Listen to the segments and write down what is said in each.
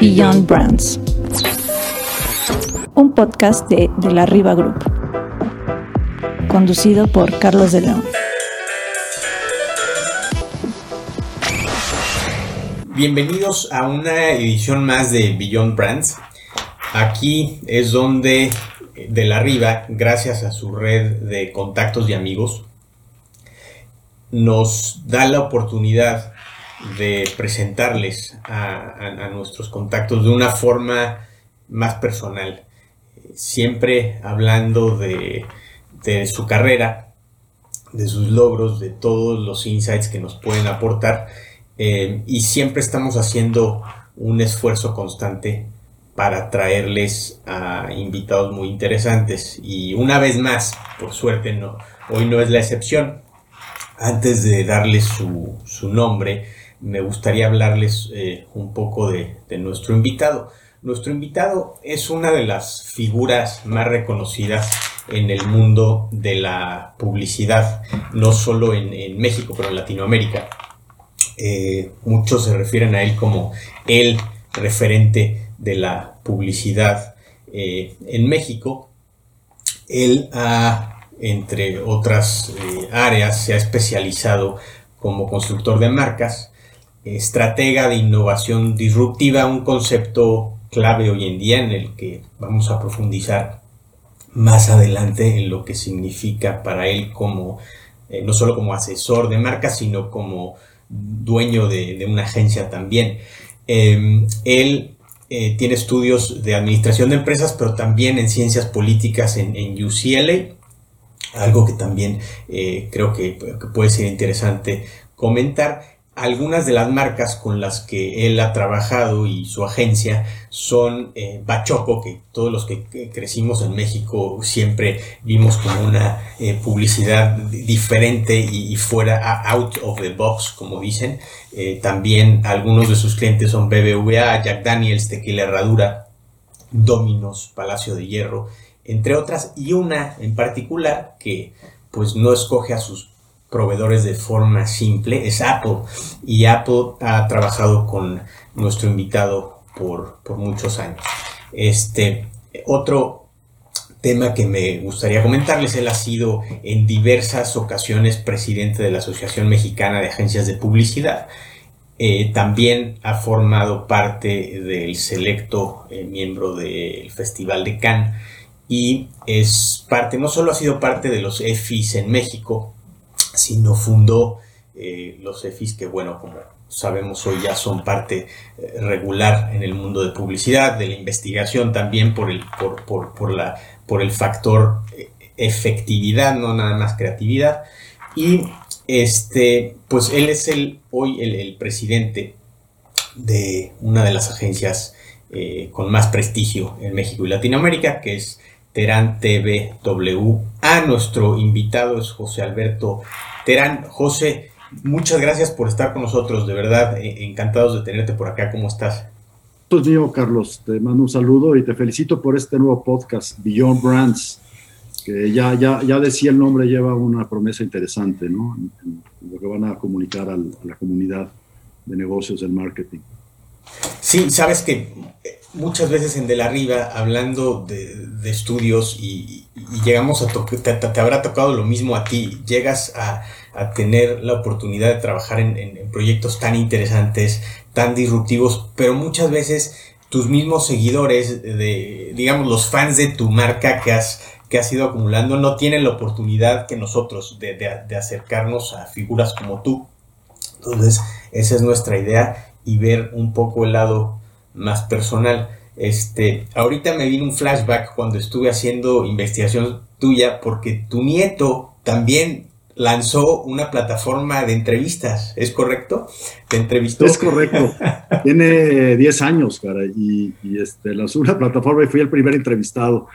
Beyond Brands, un podcast de, de la Riva Group, conducido por Carlos de León. Bienvenidos a una edición más de Beyond Brands. Aquí es donde de la Riva, gracias a su red de contactos y amigos, nos da la oportunidad de presentarles a, nuestros contactos de una forma más personal, siempre hablando de, su carrera, de sus logros, de todos los insights que nos pueden aportar eh, y siempre estamos haciendo un esfuerzo constante para traerles a invitados muy interesantes y una vez más, por suerte no, hoy no es la excepción. Antes de darles su, su nombre, me gustaría hablarles eh, un poco de, nuestro invitado. Nuestro invitado es una de las figuras más reconocidas en el mundo de la publicidad, no solo en, México, pero en Latinoamérica. Eh, muchos se refieren a él como el referente de la publicidad eh, en México. Él ha, entre otras áreas, se ha especializado como constructor de marcas, estratega de innovación disruptiva, un concepto clave hoy en día en el que vamos a profundizar más adelante en lo que significa para él como, eh, no solo como asesor de marcas, sino como dueño de, una agencia también. Em, él eh, tiene estudios de administración de empresas, pero también en ciencias políticas en, UCLA, algo que también eh, creo que puede ser interesante comentar. Algunas de las marcas con las que él ha trabajado y su agencia son eh, Bachoco, que todos los que crecimos en México siempre vimos como una eh, publicidad diferente y, fuera out of the box, como dicen. Eh, también algunos de sus clientes son BBVA, Jack Daniels, Tequila Herradura, Dominos, Palacio de Hierro, entre otras, y una en particular que pues no escoge a sus proveedores de forma simple es Apple. Y Apple ha trabajado con nuestro invitado por, muchos años. Este, otro tema que me gustaría comentarles, él ha sido en diversas ocasiones presidente de la Asociación Mexicana de Agencias de Publicidad. Eh, también ha formado parte del selecto eh, miembro del Festival de Cannes y es parte, no solo ha sido parte de los EFIs en México, sino fundó eh, los EFIs que, bueno, como sabemos hoy ya son parte eh, regular en el mundo de publicidad, de la investigación también por el, por, la, por el factor eh, efectividad, no nada más creatividad. Y este, pues él es el, hoy el, presidente de una de las agencias con más prestigio en México y Latinoamérica, que es Terán TVW. A nuestro invitado es José Alberto Terán. José, muchas gracias por estar con nosotros, de verdad, eh, encantados de tenerte por acá. ¿Cómo estás? Pues mío, Carlos, te mando un saludo y te felicito por este nuevo podcast, Beyond Brands, que ya, ya, ya decía el nombre, lleva una promesa interesante, ¿no? lo que van a comunicar a la comunidad de negocios del marketing. Sí, sabes que muchas veces en De la Riva, hablando de, estudios y, llegamos a tocar, te, habrá tocado lo mismo a ti, llegas a, tener la oportunidad de trabajar en, proyectos tan interesantes, tan disruptivos, pero muchas veces tus mismos seguidores, de, digamos, los fans de tu marca que has, que has ido acumulando, no tienen la oportunidad que nosotros de, de acercarnos a figuras como tú. Entonces, esa es nuestra idea y ver un poco el lado más personal. Este, ahorita me vino un flashback cuando estuve haciendo investigación tuya porque tu nieto también lanzó una plataforma de entrevistas, ¿es correcto? ¿Te entrevistó? Es correcto. Tiene 10 años, cara, y, este, lanzó una plataforma y fui el primer entrevistado.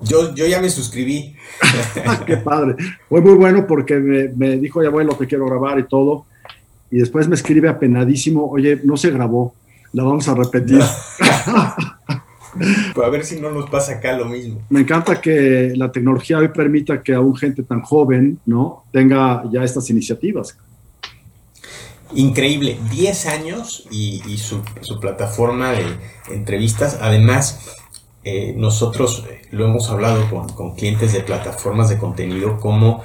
Yo, yo ya me suscribí. Qué padre. Fue muy bueno porque me, me dijo, ya bueno, que quiero grabar y todo. Y después me escribe apenadísimo, oye, no se grabó la vamos a repetir. Pues a ver si no nos pasa acá lo mismo. Me encanta que la tecnología hoy permita que aún gente tan joven, ¿no? Tenga ya estas iniciativas. Increíble, 10 años y, su, plataforma de entrevistas. Además, eh, nosotros eh, lo hemos hablado con, con clientes de plataformas de contenido como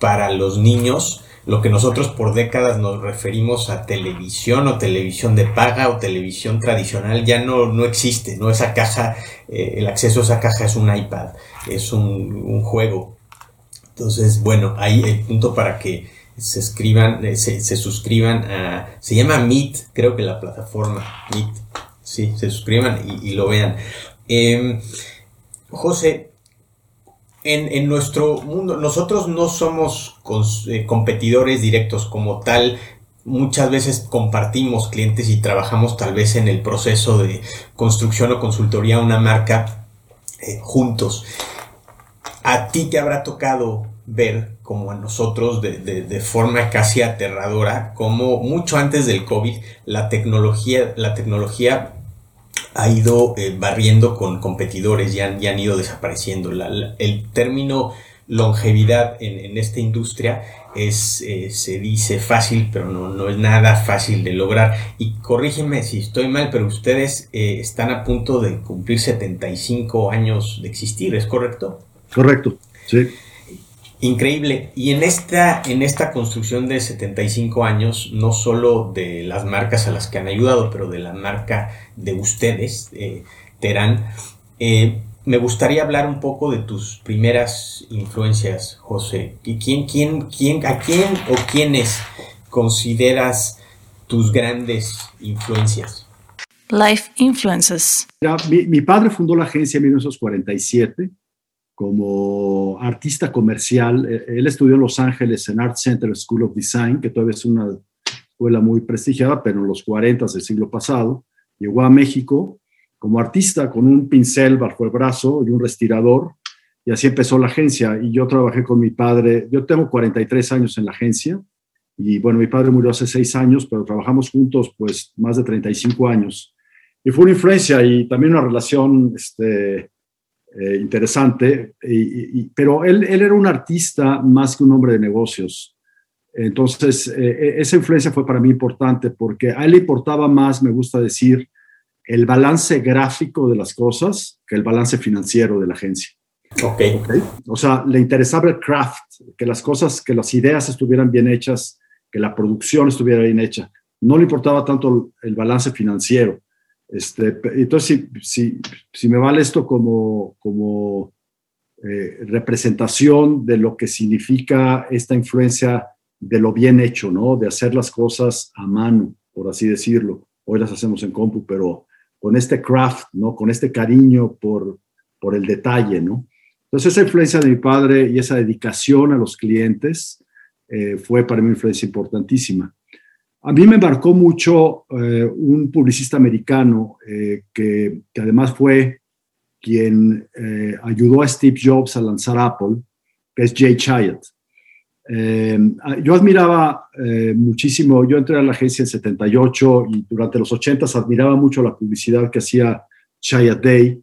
para los niños lo que nosotros por décadas nos referimos a televisión o televisión de paga o televisión tradicional ya no, no existe, ¿no? Esa caja, eh, el acceso a esa caja es un iPad, es un, juego. Entonces, bueno, ahí el punto para que se escriban, eh, se, suscriban a, se llama Meet, creo que la plataforma, Meet, sí, se suscriban y, lo vean. Em, José, en, nuestro mundo, nosotros no somos eh, competidores directos como tal. Muchas veces compartimos clientes y trabajamos tal vez en el proceso de construcción o consultoría una marca eh, juntos. A ti te habrá tocado ver, como a nosotros, de, de, forma casi aterradora, como mucho antes del COVID, la tecnología, la tecnología ha ido eh, barriendo con competidores y han, han ido desapareciendo. el término longevidad en, esta industria es, eh, se dice fácil, pero no, no, es nada fácil de lograr. Y corrígeme si estoy mal, pero ustedes eh, están a punto de cumplir 75 años de existir, ¿es correcto? Correcto, sí. Increíble. Y en esta, en esta construcción de 75 años, no solo de las marcas a las que han ayudado, pero de la marca de ustedes, eh, Terán, eh, me gustaría hablar un poco de tus primeras influencias, José. ¿Quién, quién, quién, ¿A quién o quiénes consideras tus grandes influencias? Life Influences. mi, mi, padre fundó la agencia en 1947 como artista comercial. Eh, él estudió en Los Ángeles en Art Center School of Design, que todavía es una escuela muy prestigiada, pero en los 40 del siglo pasado. Llegó a México como artista con un pincel bajo el brazo y un respirador, y así empezó la agencia. Y yo trabajé con mi padre, yo tengo 43 años en la agencia, y bueno, mi padre murió hace seis años, pero trabajamos juntos pues más de 35 años. Y fue una influencia y también una relación este, eh, interesante, pero él, él, era un artista más que un hombre de negocios. Entonces, eh, eh, esa influencia fue para mí importante porque a él le importaba más, me gusta decir, el balance gráfico de las cosas que el balance financiero de la agencia. Ok. okay. O sea, le interesaba el craft, que las cosas, que las ideas estuvieran bien hechas, que la producción estuviera bien hecha. No le importaba tanto el balance financiero. Este, entonces, si, si, me vale esto como, eh, representación de lo que significa esta influencia de lo bien hecho, ¿no? De hacer las cosas a mano, por así decirlo. Hoy las hacemos en compu, pero con este craft, ¿no? Con este cariño por, por el detalle, ¿no? Entonces, esa influencia de mi padre y esa dedicación a los clientes eh, fue para mí una influencia importantísima. A mí me marcó mucho eh, un publicista americano eh, que, además fue quien eh, ayudó a Steve Jobs a lanzar Apple, que es Jay Chiat. yo admiraba muchísimo, yo entré a la agencia en 78 y durante los 80 admiraba mucho la publicidad que hacía Chiat Day.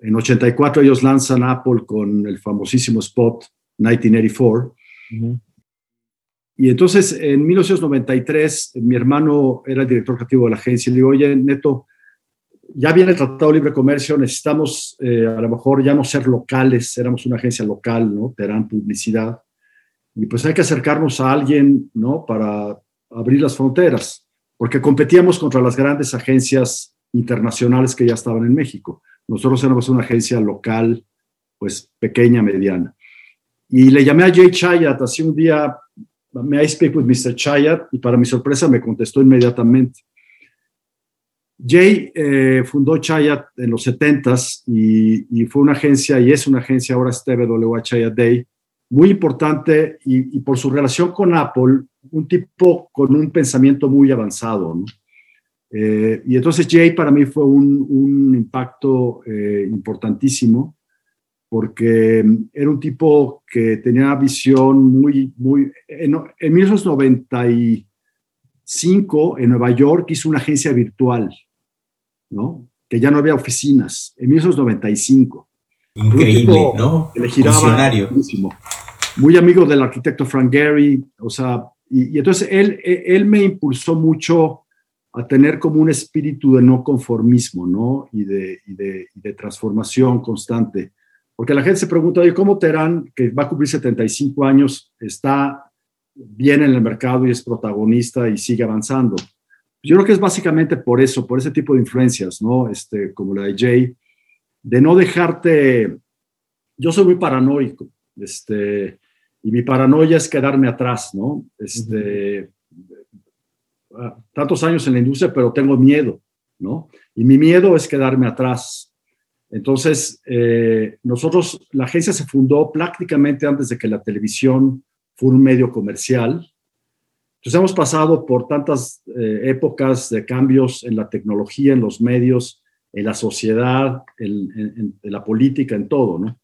En 84 ellos lanzan Apple con el famosísimo spot 1984. Y entonces, en 1993, mi hermano era el director creativo de la agencia y le digo, oye, Neto, ya viene el Tratado de Libre Comercio, necesitamos eh, a lo mejor ya no ser locales, éramos una agencia local, ¿no? Terán Publicidad. Y pues hay que acercarnos a alguien, ¿no? Para abrir las fronteras, porque competíamos contra las grandes agencias internacionales que ya estaban en México. Nosotros éramos una agencia local, pues pequeña, mediana. Y le llamé a Jay Chayat, así un día May I speak with Mr. Chayat? Y para mi sorpresa me contestó inmediatamente. Jay eh, fundó Chayat en los 70s y, fue una agencia, y es una agencia, ahora es TWA Chayat Day, muy importante y, por su relación con Apple, un tipo con un pensamiento muy avanzado. Eh, y entonces Jay para mí fue un, impacto eh, importantísimo porque mm, era un tipo que tenía una visión muy, muy... En, en 1995, en Nueva York, hizo una agencia virtual, ¿no? que ya no había oficinas, en 1995. Increíble, ¿no? le giraba Muy amigo del arquitecto Frank Gehry, o sea, y, entonces él, él me impulsó mucho a tener como un espíritu de no conformismo, ¿no? Y de, y de, de transformación constante. Porque la gente se pregunta, oye, ¿cómo Terán, que va a cumplir 75 años, está bien en el mercado y es protagonista y sigue avanzando? Yo creo que es básicamente por eso, por ese tipo de influencias, ¿no? Este, como la de Jay, de no dejarte. Yo soy muy paranoico, este, y mi paranoia es quedarme atrás, ¿no? Este, ah, tantos años en la industria, pero tengo miedo, ¿no? Y mi miedo es quedarme atrás. Entonces, eh, nosotros, la agencia se fundó prácticamente antes de que la televisión fuera un medio comercial. Entonces, hemos pasado por tantas eh, épocas de cambios en la tecnología, en los medios, en la sociedad, en, la política, en todo, ¿no?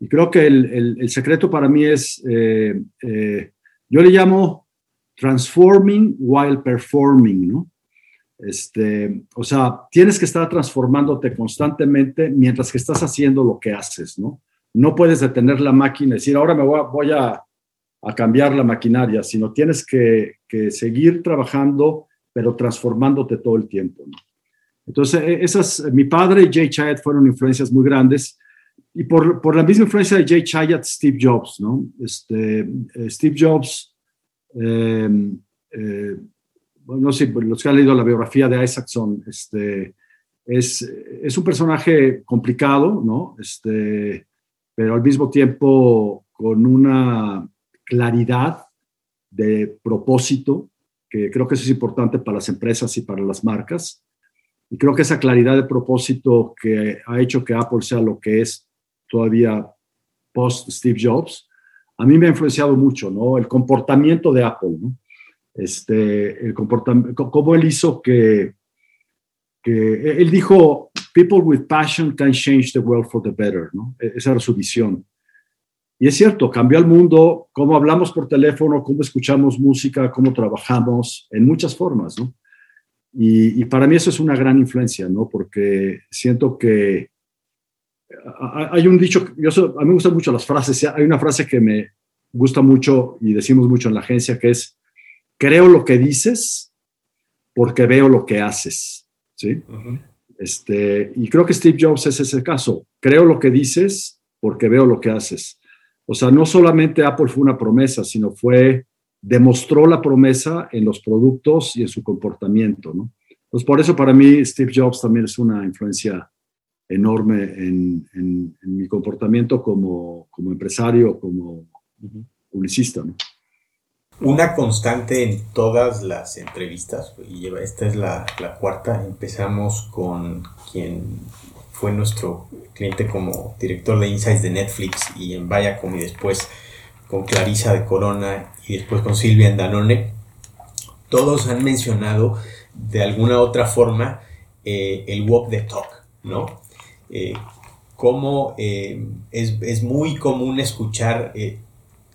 Y creo que el, secreto para mí es, eh, eh, yo le llamo transforming while performing, ¿no? Este, o sea, tienes que estar transformándote constantemente mientras que estás haciendo lo que haces, ¿no? No puedes detener la máquina y decir, ahora me voy a, cambiar la maquinaria, sino tienes que, seguir trabajando, pero transformándote todo el tiempo, ¿no? Entonces, e, esas, mi padre y Jay Chiat fueron influencias muy grandes y por, la misma influencia de Jay Chiat, Steve Jobs, ¿no? Este, Steve Jobs, em, eh, no sé, los que han leído la biografía de Isaacson, este, es, es un personaje complicado, ¿no? Este, pero al mismo tiempo con una claridad de propósito, que creo que eso es importante para las empresas y para las marcas. Y creo que esa claridad de propósito que ha hecho que Apple sea lo que es todavía post Steve Jobs, a mí me ha influenciado mucho, ¿no? El comportamiento de Apple. Este, el comportamiento, cómo él hizo que, que, él dijo, people with passion can change the world for the better, ¿no? E-, esa era su visión. Y es cierto, cambió el mundo, cómo hablamos por teléfono, cómo escuchamos música, cómo trabajamos, en muchas formas, ¿no? Y, para mí eso es una gran influencia, ¿no? Porque siento que hay un dicho, yo a mí me gustan mucho las frases, hay una frase que me gusta mucho y decimos mucho en la agencia que es, creo lo que dices porque veo lo que haces, ¿sí? este, y creo que Steve Jobs es ese caso, creo lo que dices porque veo lo que haces. O sea, no solamente Apple fue una promesa, sino fue demostró la promesa en los productos y en su comportamiento, ¿no? Pues por eso para mí Steve Jobs también es una influencia enorme en, mi comportamiento como, como, empresario, como publicista, ¿no? Una constante en todas las entrevistas, y esta es la, la cuarta, empezamos con quien fue nuestro cliente como director de Insights de Netflix y en Viacom y después con Clarisa de Corona y después con Silvia en Danone, todos han mencionado de alguna otra forma eh, el walk the talk, ¿no? Eh, como eh, es, muy común escuchar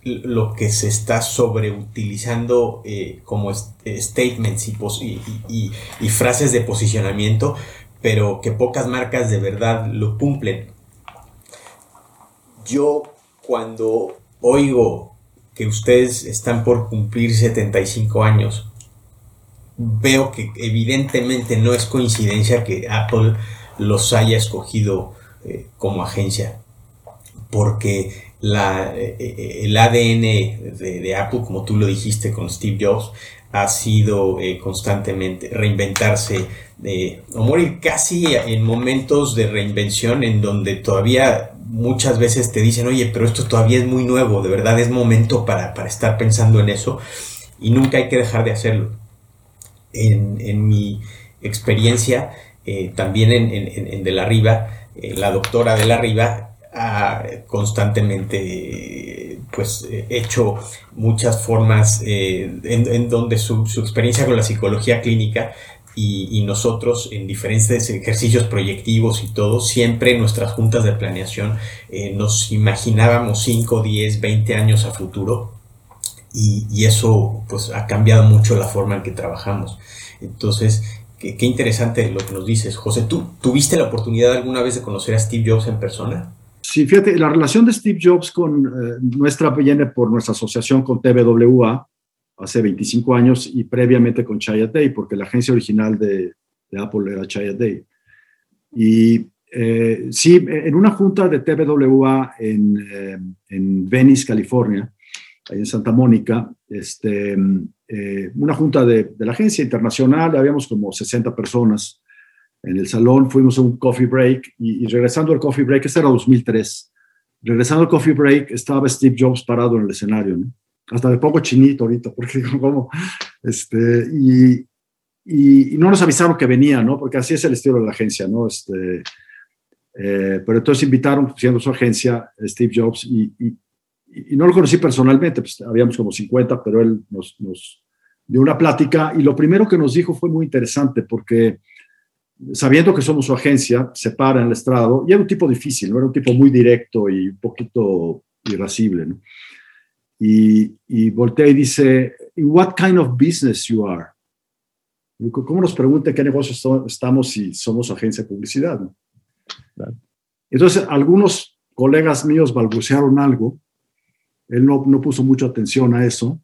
lo que se está sobreutilizando como statements y, y, frases de posicionamiento, pero que pocas marcas de verdad lo cumplen. Yo cuando oigo que ustedes están por cumplir 75 años, veo que evidentemente no es coincidencia que Apple los haya escogido eh, como agencia, porque la, eh, eh, el ADN de, Apple, como tú lo dijiste con Steve Jobs, ha sido constantemente reinventarse o morir casi en momentos de reinvención en donde todavía muchas veces te dicen, oye, pero esto todavía es muy nuevo, de verdad es momento para, estar pensando en eso y nunca hay que dejar de hacerlo. En, mi experiencia, eh, también en, De la Riva, eh, la doctora De la Riva ha constantemente pues hecho muchas formas eh, en, donde su, su, experiencia con la psicología clínica y, nosotros en diferentes ejercicios proyectivos y todo, siempre en nuestras juntas de planeación eh, nos imaginábamos 5, 10, 20 años a futuro y, eso pues ha cambiado mucho la forma en que trabajamos. Entonces, qué, interesante lo que nos dices. José, ¿tú tuviste la oportunidad alguna vez de conocer a Steve Jobs en persona? Sí, fíjate, la relación de Steve Jobs con eh, nuestra viene por nuestra asociación con TBWA hace 25 años y previamente con Chaya Day, porque la agencia original de, Apple era Chaya Day. Y eh, sí, en una junta de TBWA en, eh, en Venice, California, ahí en Santa Mónica, este, eh, una junta de, la agencia internacional, habíamos como 60 personas en el salón, fuimos a un coffee break y, regresando al coffee break, este era 2003, regresando al coffee break estaba Steve Jobs parado en el escenario, ¿no? hasta de poco chinito ahorita, porque como, este, y, y, no nos avisaron que venía, ¿no? Porque así es el estilo de la agencia, ¿no? Este, eh, pero entonces invitaron, siendo su agencia, Steve Jobs, y, y, no lo conocí personalmente, pues habíamos como 50, pero él nos, nos, dio una plática y lo primero que nos dijo fue muy interesante porque sabiendo que somos su agencia, se para en el estrado y era un tipo difícil, ¿no? era un tipo muy directo y un poquito irascible. ¿no? Y, y voltea y dice, what kind of business you are? ¿Cómo nos pregunta qué negocio estamos si somos agencia de publicidad? ¿no? Entonces, algunos colegas míos balbucearon algo él no, no puso mucha atención a eso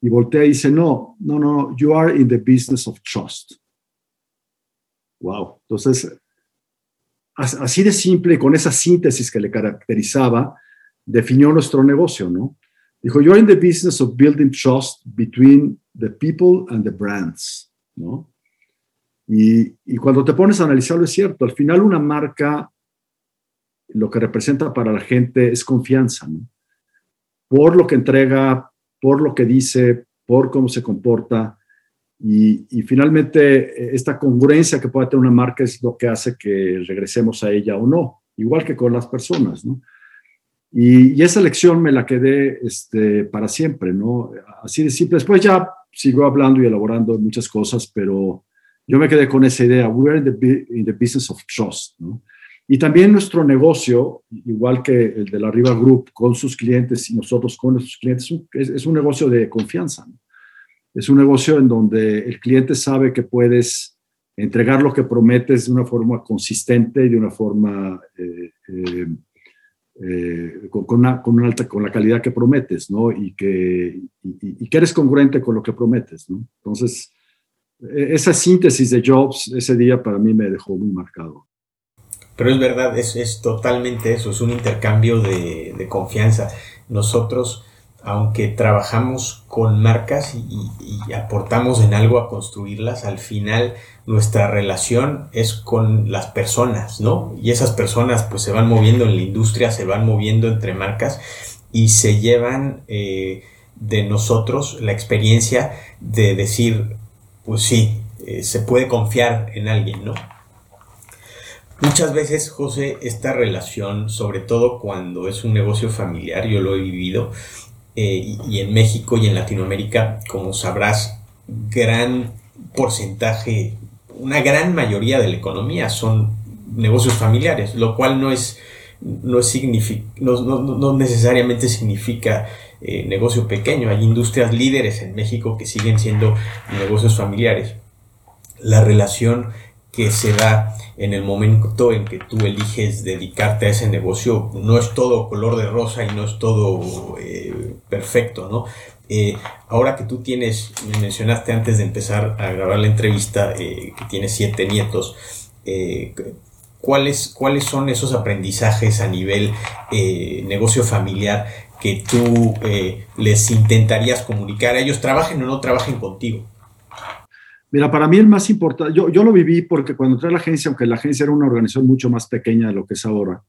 y voltea y dice, no, no, no, you are in the business of trust. Wow. Entonces, así de simple, con esa síntesis que le caracterizaba, definió nuestro negocio, ¿no? Dijo, you're in the business of building trust between the people and the brands, ¿no? Y, y, cuando te pones a analizarlo es cierto, al final una marca lo que representa para la gente es confianza, ¿no? por lo que entrega, por lo que dice, por cómo se comporta. Y, finalmente, eh, esta congruencia que puede tener una marca es lo que hace que regresemos a ella o no, igual que con las personas, ¿no? Y, esa lección me la quedé este, para siempre, ¿no? Así de simple. Después ya sigo hablando y elaborando muchas cosas, pero yo me quedé con esa idea. We're in the, in the business of trust, ¿no? Y también nuestro negocio, igual que el de la Riva Group, con sus clientes y nosotros con nuestros clientes, es, un negocio de confianza. Es un negocio en donde el cliente sabe que puedes entregar lo que prometes de una forma consistente y de una forma eh, eh, eh, con, una, con, una, alta, con la calidad que prometes, ¿no? Y que, y, que eres congruente con lo que prometes, ¿no? Entonces, e, esa síntesis de Jobs ese día para mí me dejó muy marcado. Pero es verdad, es, es totalmente eso, es un intercambio de, de, confianza. Nosotros, aunque trabajamos con marcas y, aportamos en algo a construirlas, al final nuestra relación es con las personas, ¿no? Y esas personas pues se van moviendo en la industria, se van moviendo entre marcas y se llevan eh, de nosotros la experiencia de decir, pues sí, eh, se puede confiar en alguien, ¿no? Muchas veces, José, esta relación, sobre todo cuando es un negocio familiar, yo lo he vivido, eh, y, en México y en Latinoamérica, como sabrás, gran porcentaje, una gran mayoría de la economía son negocios familiares, lo cual no es, no, no, necesariamente significa eh, negocio pequeño. Hay industrias líderes en México que siguen siendo negocios familiares. La relación que se da en el momento en que tú eliges dedicarte a ese negocio, no es todo color de rosa y no es todo eh, perfecto, ¿no? Eh, ahora que tú tienes, me mencionaste antes de empezar a grabar la entrevista, eh, que tienes siete nietos, ¿cuáles, ¿cuáles son esos aprendizajes a nivel negocio familiar que tú les intentarías comunicar? Ellos trabajen o no trabajen contigo. Mira, para mí el más importante, yo, yo lo viví porque cuando entré a la agencia, aunque la agencia era una organización mucho más pequeña de lo que es ahora,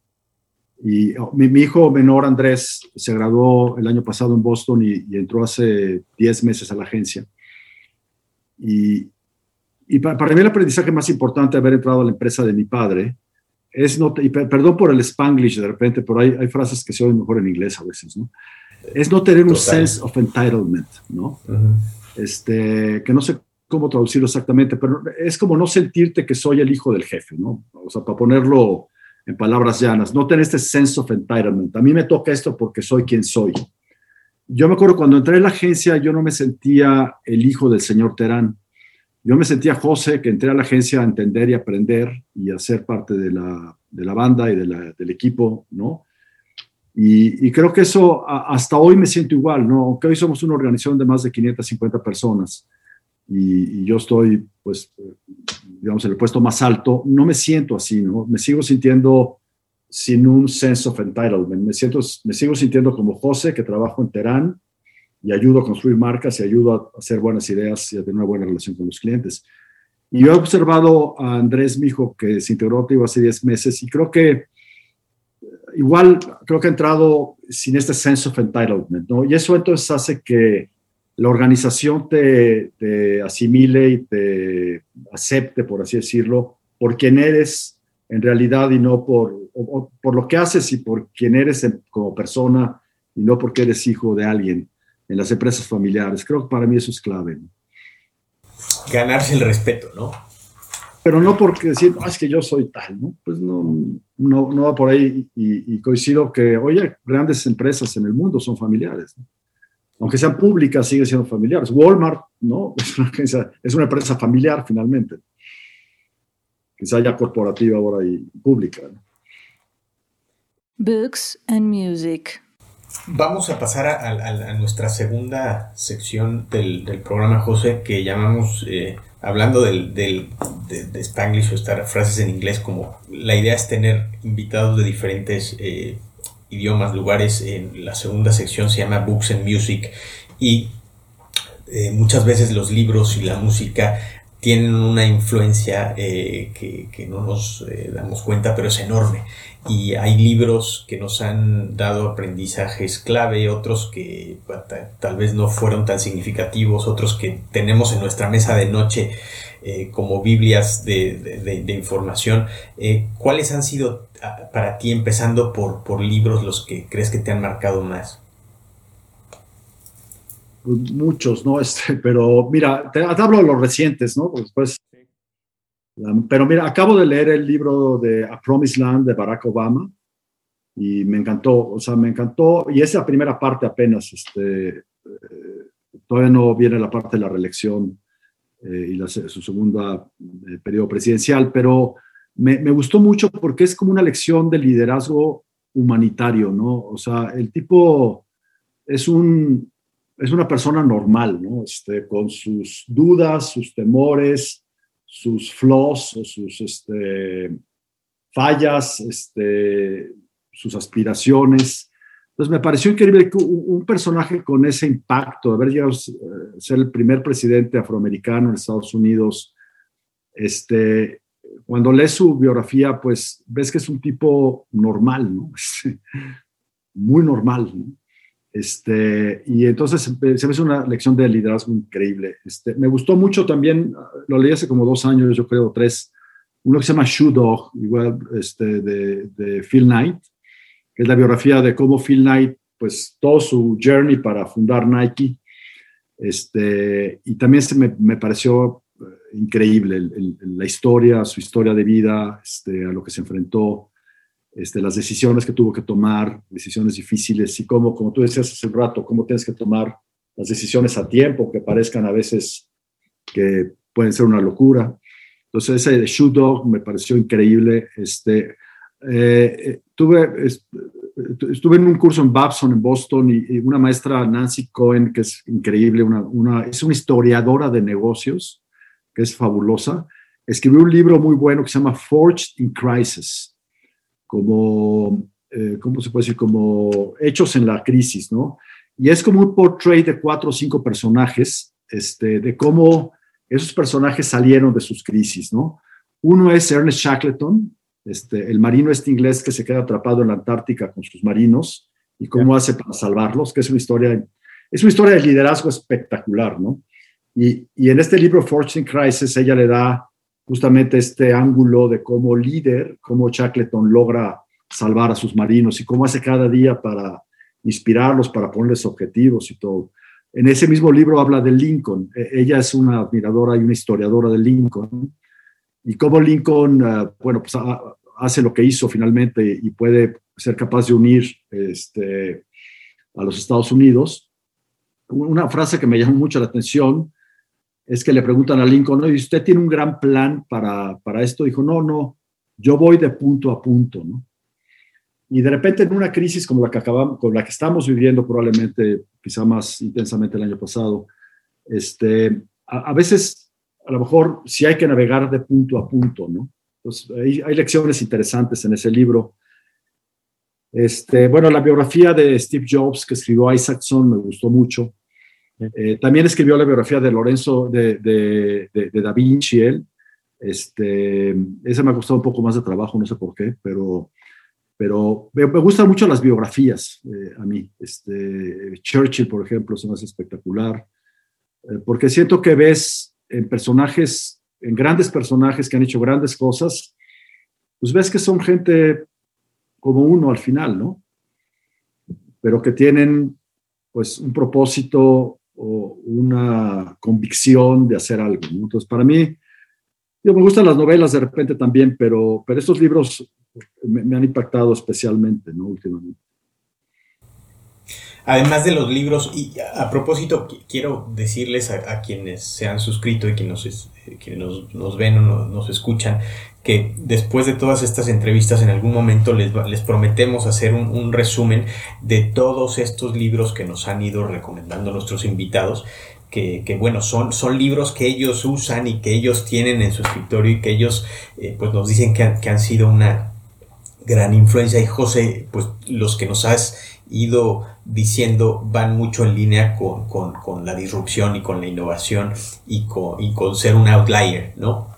y oh, mi, hijo menor Andrés se graduó el año pasado en Boston y, entró hace 10 meses a la agencia. Y, y para, mí el aprendizaje más importante de haber entrado a la empresa de mi padre es, no, y perdón por el spanglish de repente, pero hay, hay, frases que se oyen mejor en inglés a veces, ¿no? Es no tener un sense of entitlement, ¿no? este, que no se cómo traducirlo exactamente, pero es como no sentirte que soy el hijo del jefe, ¿no? O sea, para ponerlo en palabras llanas, no tener este sense of entitlement. A mí me toca esto porque soy quien soy. Yo me acuerdo cuando entré en la agencia, yo no me sentía el hijo del señor Terán. yo me sentía José, que entré a la agencia a entender y aprender y a ser parte de la, de la banda y de la, del equipo, ¿no? Y, y, creo que eso hasta hoy me siento igual, ¿no? Aunque hoy somos una organización de más de 550 personas y, y, yo estoy, pues, digamos, en el puesto más alto, no me siento así, ¿no? Me sigo sintiendo sin un sense of entitlement. Me, siento, me sigo sintiendo como José, que trabajo en Terán, y ayudo a construir marcas y ayudo a hacer buenas ideas y a tener una buena relación con los clientes. Y yo he observado a Andrés, mi hijo, que se integró hace 10 meses y creo que igual, creo que ha entrado sin este sense of entitlement, ¿no? Y eso entonces hace que la organización te, te asimile y te acepte, por así decirlo, por quien eres en realidad y no por, por lo que haces y por quién eres como persona y no porque eres hijo de alguien en las empresas familiares. Creo que para mí eso es clave. Ganarse el respeto, ¿no? Pero no porque decir, es que yo soy tal, ¿no? Pues no, no, no va por ahí y, coincido que, oye, grandes empresas en el mundo son familiares. Aunque sean públicas, siguen siendo familiares. Walmart, ¿no? Es una, es una empresa familiar finalmente. Quizá ya corporativa ahora y pública. Books and music. Vamos a pasar a, nuestra segunda sección del, programa, José, que llamamos, eh, hablando del, de, Spanglish o estar frases en inglés, como la idea es tener invitados de diferentes eh, idiomas, lugares. En la segunda sección se llama Books and Music y eh, muchas veces los libros y la música tienen una influencia que, que, no nos damos cuenta, pero es enorme y hay libros que nos han dado aprendizajes clave, otros que tal vez no fueron tan significativos, otros que tenemos en nuestra mesa de noche eh, como Biblias de, información. Eh, ¿Cuáles han sido ah, para ti, empezando por, por libros, los que crees que te han marcado más? Pues muchos, ¿no? Este, pero mira, te, hablo de los recientes, ¿no? Pues, pero mira, acabo de leer el libro de A Promised Land de Barack Obama y me encantó, o sea, me encantó, y esa primera parte apenas, este, eh, todavía no viene la parte de la reelección eh, y su segunda eh, periodo presidencial, pero me, me, gustó mucho porque es como una lección de liderazgo humanitario, ¿no? O sea, el tipo es un, es una persona normal, ¿no? Este, con sus dudas, sus temores, sus flaws o sus este, fallas, este, sus aspiraciones. Entonces me pareció increíble que un personaje con ese impacto, haber llegado a ser el primer presidente afroamericano en Estados Unidos, este, cuando lees su biografía, pues ves que es un tipo normal, ¿no? Muy normal, ¿no? Este, y entonces se me hizo una lección de liderazgo increíble. Este, me gustó mucho también, lo leí hace como dos años, yo creo, tres, uno que se llama Shoe Dog, igual este, de, de, Phil Knight, que es la biografía de cómo Phil Knight, pues todo su journey para fundar Nike. Este, y también se me, me pareció eh, increíble la historia, su historia de vida, este, a lo que se enfrentó. Este, las decisiones que tuvo que tomar, decisiones difíciles y cómo, como tú decías hace un rato, cómo tienes que tomar las decisiones a tiempo, que parezcan a veces que pueden ser una locura. Entonces, ese de Shoe Dog me pareció increíble. Este, eh, tuve, estuve en un curso en Babson, en Boston, y, una maestra, Nancy Cohen, que es increíble, una, es una historiadora de negocios, que es fabulosa. Escribió un libro muy bueno que se llama Forged in Crisis como, eh, ¿cómo se puede decir? Como hechos en la crisis, ¿no? Y es como un portrait de cuatro o cinco personajes, este, de cómo esos personajes salieron de sus crisis, ¿no? Uno es Ernest Shackleton, este, el marino este inglés que se queda atrapado en la Antártica con sus marinos y cómo hace para salvarlos, que es una historia, es una historia de liderazgo espectacular, ¿no? Y, y en este libro, Fortune Crisis, ella le da justamente este ángulo de cómo líder, cómo Shackleton logra salvar a sus marinos y cómo hace cada día para inspirarlos, para ponerles objetivos y todo. En ese mismo libro habla de Lincoln. E, ella es una admiradora y una historiadora de Lincoln. Y cómo Lincoln, eh, bueno, pues hace lo que hizo finalmente y puede ser capaz de unir este, a los Estados Unidos. Una frase que me llamó mucho la atención es que le preguntan a Lincoln, ¿no? ¿y usted tiene un gran plan para, para esto? Dijo, no, no, yo voy de punto a punto, ¿no? Y de repente en una crisis como la que acabamos, con la que estamos viviendo probablemente, quizá más intensamente el año pasado, este, a, veces, a lo mejor, sí hay que navegar de punto a punto, ¿no? Hay, lecciones interesantes en ese libro. Este, bueno, la biografía de Steve Jobs que escribió Isaacson me gustó mucho. Eh, también escribió la biografía de Lorenzo de, de, Da Vinci, él. Este, esa me ha costado un poco más de trabajo, no sé por qué, pero, pero me, gustan mucho las biografías eh, a mí. Este, Churchill, por ejemplo, se me hace espectacular, eh, porque siento que ves en personajes, en grandes personajes que han hecho grandes cosas, pues ves que son gente como uno al final, ¿no? Pero que tienen pues un propósito o una convicción de hacer algo. Entonces, para mí, yo me gustan las novelas de repente también, pero, pero estos libros me, han impactado especialmente, ¿no? Últimamente. Además de los libros, y a propósito, quiero decirles a, quienes se han suscrito y quienes nos, nos, ven o nos, escuchan, que después de todas estas entrevistas en algún momento les, les prometemos hacer un, resumen de todos estos libros que nos han ido recomendando nuestros invitados. Que, bueno, son, son libros que ellos usan y que ellos tienen en su escritorio y que ellos eh, pues nos dicen que han, que han sido una gran influencia. Y José, pues los que nos has ido diciendo van mucho en línea con, con, con la disrupción y con la innovación y con, y con ser un outlier, ¿no?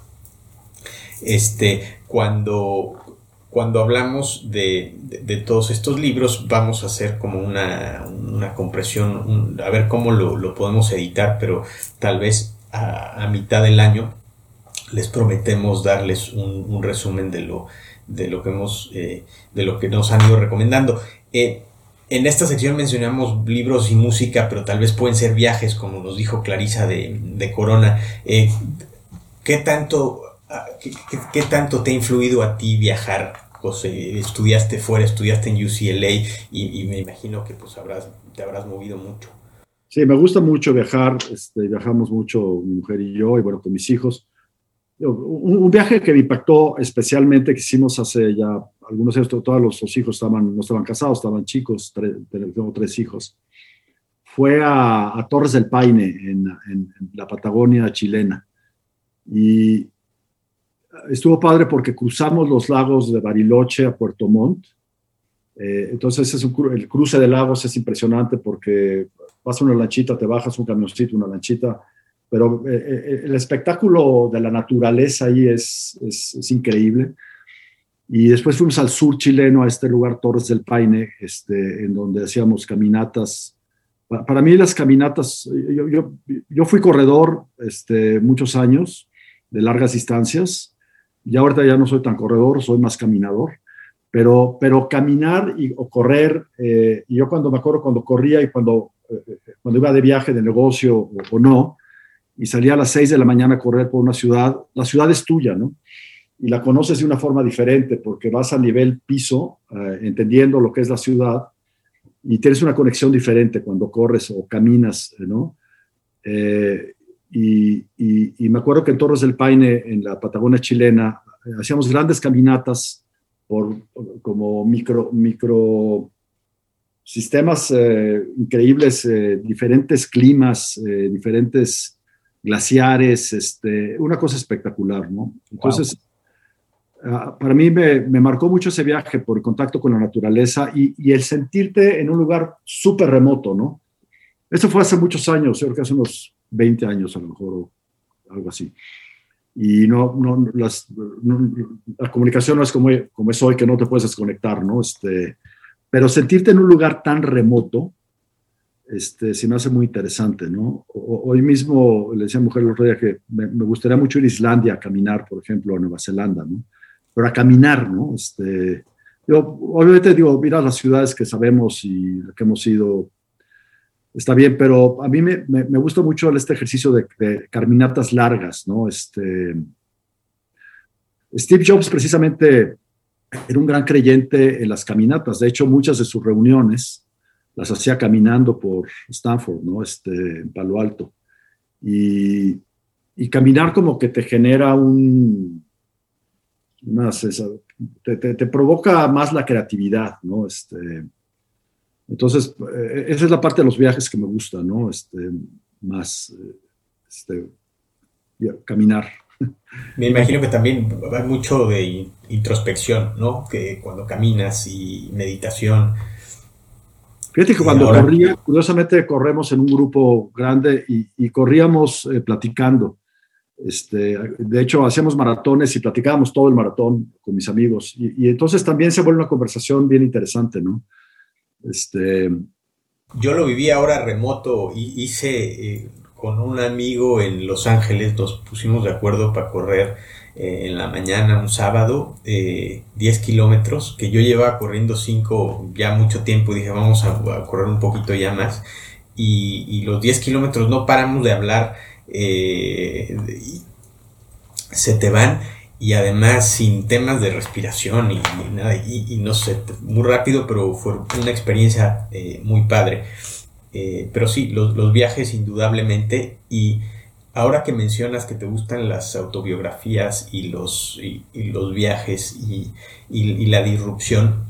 Este, cuando, cuando hablamos de, de, todos estos libros, vamos a hacer como una, una compresión, a ver cómo lo, lo, podemos editar, pero tal vez a, mitad del año les prometemos darles un, un resumen de lo, de lo que hemos, eh, de lo que nos han ido recomendando. Eh, en esta sección mencionamos libros y música, pero tal vez pueden ser viajes, como nos dijo Clarisa de, de Corona. Eh, ¿qué, tanto, ah, qué, tanto te ha influido a ti viajar, José? Estudiaste fuera, estudiaste en UCLA y, me imagino que pues habrás, te habrás movido mucho. Sí, me gusta mucho viajar, este, viajamos mucho mi mujer y yo, y bueno, con mis hijos. Un, viaje que me impactó especialmente, que hicimos hace ya algunos años, todos los, hijos estaban, no estaban casados, estaban chicos, tengo tres hijos, fue a, Torres del Paine, en, la Patagonia chilena. Y estuvo padre porque cruzamos los lagos de Bariloche a Puerto Montt. Eh, entonces es el cruce de lagos es impresionante porque vas una lanchita, te bajas un camioncito, una lanchita, pero eh, eh, el espectáculo de la naturaleza ahí es, es, increíble. Y después fuimos al sur chileno, a este lugar, Torres del Paine, este, en donde hacíamos caminatas. Para, mí las caminatas, yo, yo, yo, fui corredor este, muchos años, de largas distancias, y ahorita ya no soy tan corredor, soy más caminador, pero, pero caminar y, o correr, eh, y yo cuando me acuerdo cuando corría y cuando, cuando iba de viaje de negocio o, o no, y salía a las 6 de la mañana a correr por una ciudad, la ciudad es tuya, ¿no? Y la conoces de una forma diferente porque vas a nivel piso, eh, entendiendo lo que es la ciudad, y tienes una conexión diferente cuando corres o caminas, ¿no? Eh, y, y, me acuerdo que en Torres del Paine, en la Patagonia chilena, eh, hacíamos grandes caminatas por como micro, micro sistemas increíbles, diferentes climas, diferentes glaciares, este, una cosa espectacular, ¿no? Entonces, ah, para mí me, me, marcó mucho ese viaje por el contacto con la naturaleza y, y el sentirte en un lugar súper remoto, ¿no? Eso fue hace muchos años, creo que hace unos 20 años a lo mejor, o algo así. Y no, no, las, la comunicación no es como, como es hoy, que no te puedes desconectar, ¿no? Este, pero sentirte en un lugar tan remoto, este, se me hace muy interesante, ¿no? hoy mismo le decía a mujer el otro que me, gustaría mucho ir a Islandia a caminar, por ejemplo, a Nueva Zelanda, ¿no? Pero a caminar, ¿no? Este, yo, obviamente digo, mira las ciudades que sabemos y que hemos ido, está bien, pero a mí me, me, gusta mucho este ejercicio de, de, caminatas largas, ¿no? Este, Steve Jobs precisamente era un gran creyente en las caminatas, de hecho muchas de sus reuniones las hacía caminando por Stanford, ¿no? Este, en Palo Alto. Y, caminar como que te genera un, te, te, provoca más la creatividad, ¿no? Este, entonces, eh, esa es la parte de los viajes que me gusta, ¿no? Este, más este, caminar. Me imagino que también va mucho de introspección, ¿no? Que cuando caminas y meditación. Fíjate que cuando corría, curiosamente corremos en un grupo grande y, corríamos eh, platicando. Este, de hecho, hacíamos maratones y platicábamos todo el maratón con mis amigos. Y, entonces también se vuelve una conversación bien interesante, ¿no? Este, Yo lo viví ahora remoto y hice eh, con un amigo en Los Ángeles, nos pusimos de acuerdo para correr eh, en la mañana un sábado 10 eh, kilómetros, que yo llevaba corriendo 5 ya mucho tiempo y dije vamos a, correr un poquito ya más. Y, y los 10 kilómetros no paramos de hablar eh, se te van y además sin temas de respiración y, nada, y, no sé, muy rápido, pero fue una experiencia eh, muy padre. Pero sí, los, viajes indudablemente y ahora que mencionas que te gustan las autobiografías y los, y, los viajes y, la disrupción,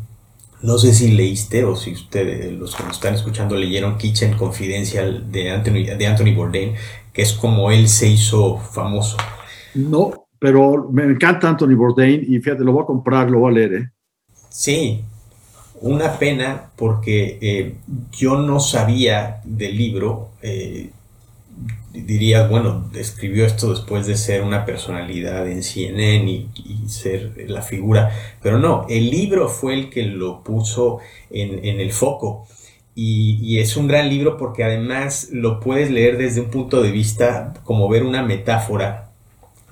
no sé si leíste o si ustedes, los que nos están escuchando, leyeron Kitchen Confidential de Anthony, de Anthony Bourdain, que es como él se hizo famoso. No, pero me encanta Anthony Bourdain y fíjate, lo voy a comprar, lo voy a leer. ¿eh? Sí, una pena porque eh, yo no sabía del libro. Eh, dirías, bueno, escribió esto después de ser una personalidad en CNN y, ser la figura, pero no, el libro fue el que lo puso en el foco. Y, es un gran libro porque además lo puedes leer desde un punto de vista como ver una metáfora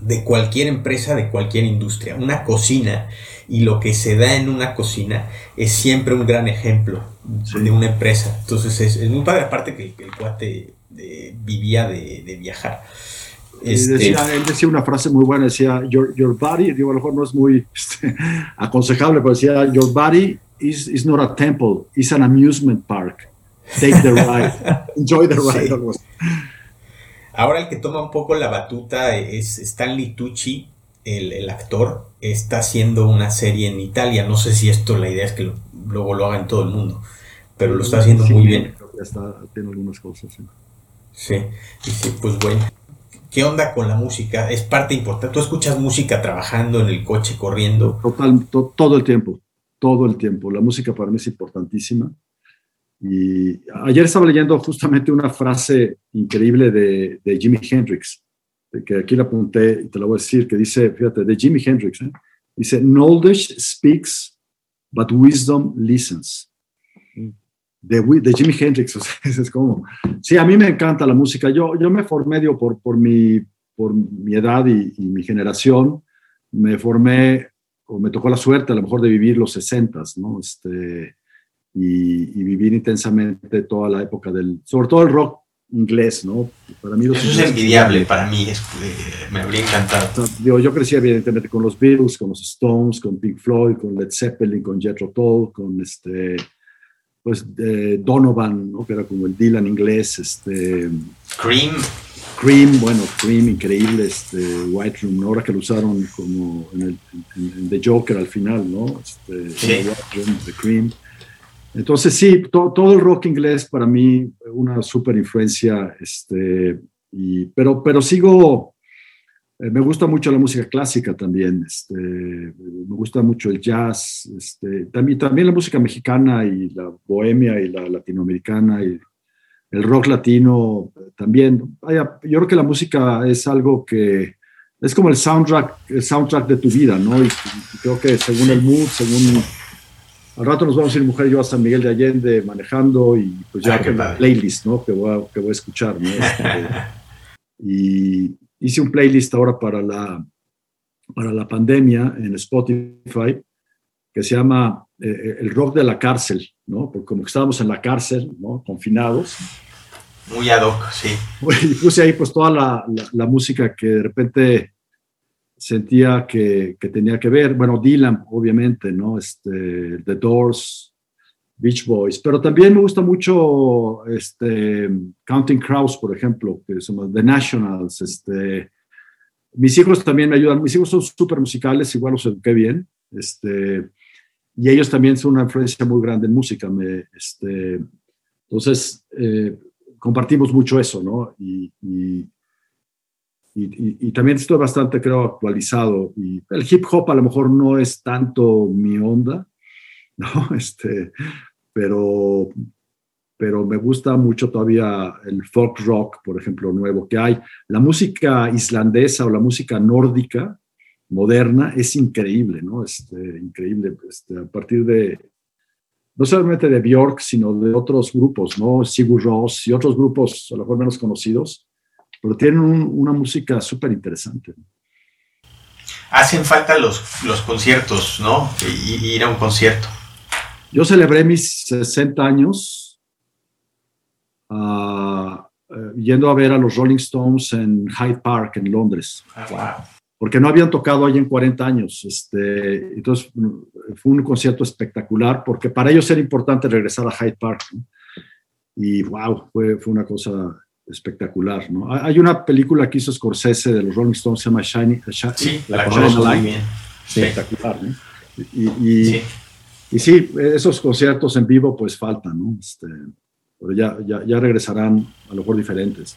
de cualquier empresa, de cualquier industria. Una cocina y lo que se da en una cocina es siempre un gran ejemplo de una empresa. Entonces es, muy padre, aparte que el, cuate eh, vivía de, viajar. Este, decía, él decía una frase muy buena, decía, your, your body, digo, a lo mejor no es muy este, aconsejable, pero decía, your body is, is not a temple, it's an amusement park. Take the ride, enjoy the ride. Ahora el que toma un poco la batuta es Stanley Tucci, el, el, actor, está haciendo una serie en Italia. No sé si esto la idea es que luego lo haga en todo el mundo, pero lo está haciendo muy bien. Está, tiene algunas cosas. Sí, sí, pues bueno. ¿Qué onda con la música? Es parte importante. ¿Tú escuchas música trabajando en el coche, corriendo? Total, todo el tiempo todo el tiempo. La música para mí es importantísima. Y ayer estaba leyendo justamente una frase increíble de, de Jimi Hendrix, que aquí la apunté y te la voy a decir, que dice, fíjate, de Jimi Hendrix, ¿eh? dice, knowledge speaks, but wisdom listens. De, de Jimi Hendrix, o sea, es como, sí, a mí me encanta la música. Yo, yo me formé, digo, por, por, mi, por mi edad y, y mi generación, me formé o me tocó la suerte a lo mejor de vivir los 60, ¿no? Este, y, vivir intensamente toda la época del, sobre todo el rock inglés, ¿no? Para mí Eso es envidiable, para mí es, eh, me habría encantado. Yo, yo crecí evidentemente con los Beatles, con los Stones, con Pink Floyd, con Led Zeppelin, con Jethro Tull, con este, pues Donovan, ¿no? Que era como el Dylan inglés, este... Cream. Cream, bueno, Cream, increíble, este, White Room, ahora que lo usaron como en, el, The Joker al final, ¿no? Este, sí. The Cream. Entonces, sí, todo el rock inglés para mí, una súper influencia, este, y, pero, pero sigo, eh, me gusta mucho la música clásica también, este, me gusta mucho el jazz, este, también, también la música mexicana y la bohemia y la latinoamericana y el rock latino también. Vaya, yo creo que la música es algo que es como el soundtrack, el soundtrack de tu vida, ¿no? Y, creo que según el mood, según... Al rato nos vamos a ir mujer y yo a San Miguel de Allende manejando y pues ya la playlist, ¿no? Que voy a, que voy a escuchar, ¿no? Este, y hice un playlist ahora para la, para la pandemia en Spotify que se llama eh, eh, El rock de la cárcel, ¿no? Porque como que estábamos en la cárcel, ¿no? Confinados muy ad hoc, sí. Y puse ahí pues toda la, la, música que de repente sentía que, que, tenía que ver. Bueno, Dylan, obviamente, ¿no? Este, The Doors, Beach Boys, pero también me gusta mucho este, Counting Crows, por ejemplo, que somos The Nationals, este, mis hijos también me ayudan. Mis hijos son súper musicales, igual los eduqué bien. Este, y ellos también son una influencia muy grande en música. Me, este, entonces, eh, compartimos mucho eso, ¿no? Y, y, también estoy bastante, creo, actualizado. Y el hip hop a lo mejor no es tanto mi onda, ¿no? Este, pero, pero me gusta mucho todavía el folk rock, por ejemplo, nuevo que hay. La música islandesa o la música nórdica moderna es increíble, ¿no? Este, increíble, este, a partir de, no solamente de Björk, sino de otros grupos, ¿no? Sigur Ross y otros grupos a lo mejor menos conocidos, pero tienen una música súper interesante. Hacen falta los, los conciertos, ¿no? ir a un concierto. Yo celebré mis 60 años uh, yendo a ver a los Rolling Stones en Hyde Park, en Londres. Ah, Porque no habían tocado ahí en 40 años. Este, entonces fue un concierto espectacular porque para ellos era importante regresar a Hyde Park. Y wow, fue, fue una cosa espectacular. ¿no? Hay una película que hizo Scorsese de los Rolling Stones, se llama Shiny, sí, la, la bien. Espectacular. ¿no? Y, sí. Y sí, esos conciertos en vivo pues faltan, ¿no? Este, pero ya, ya, ya, regresarán a lo mejor diferentes.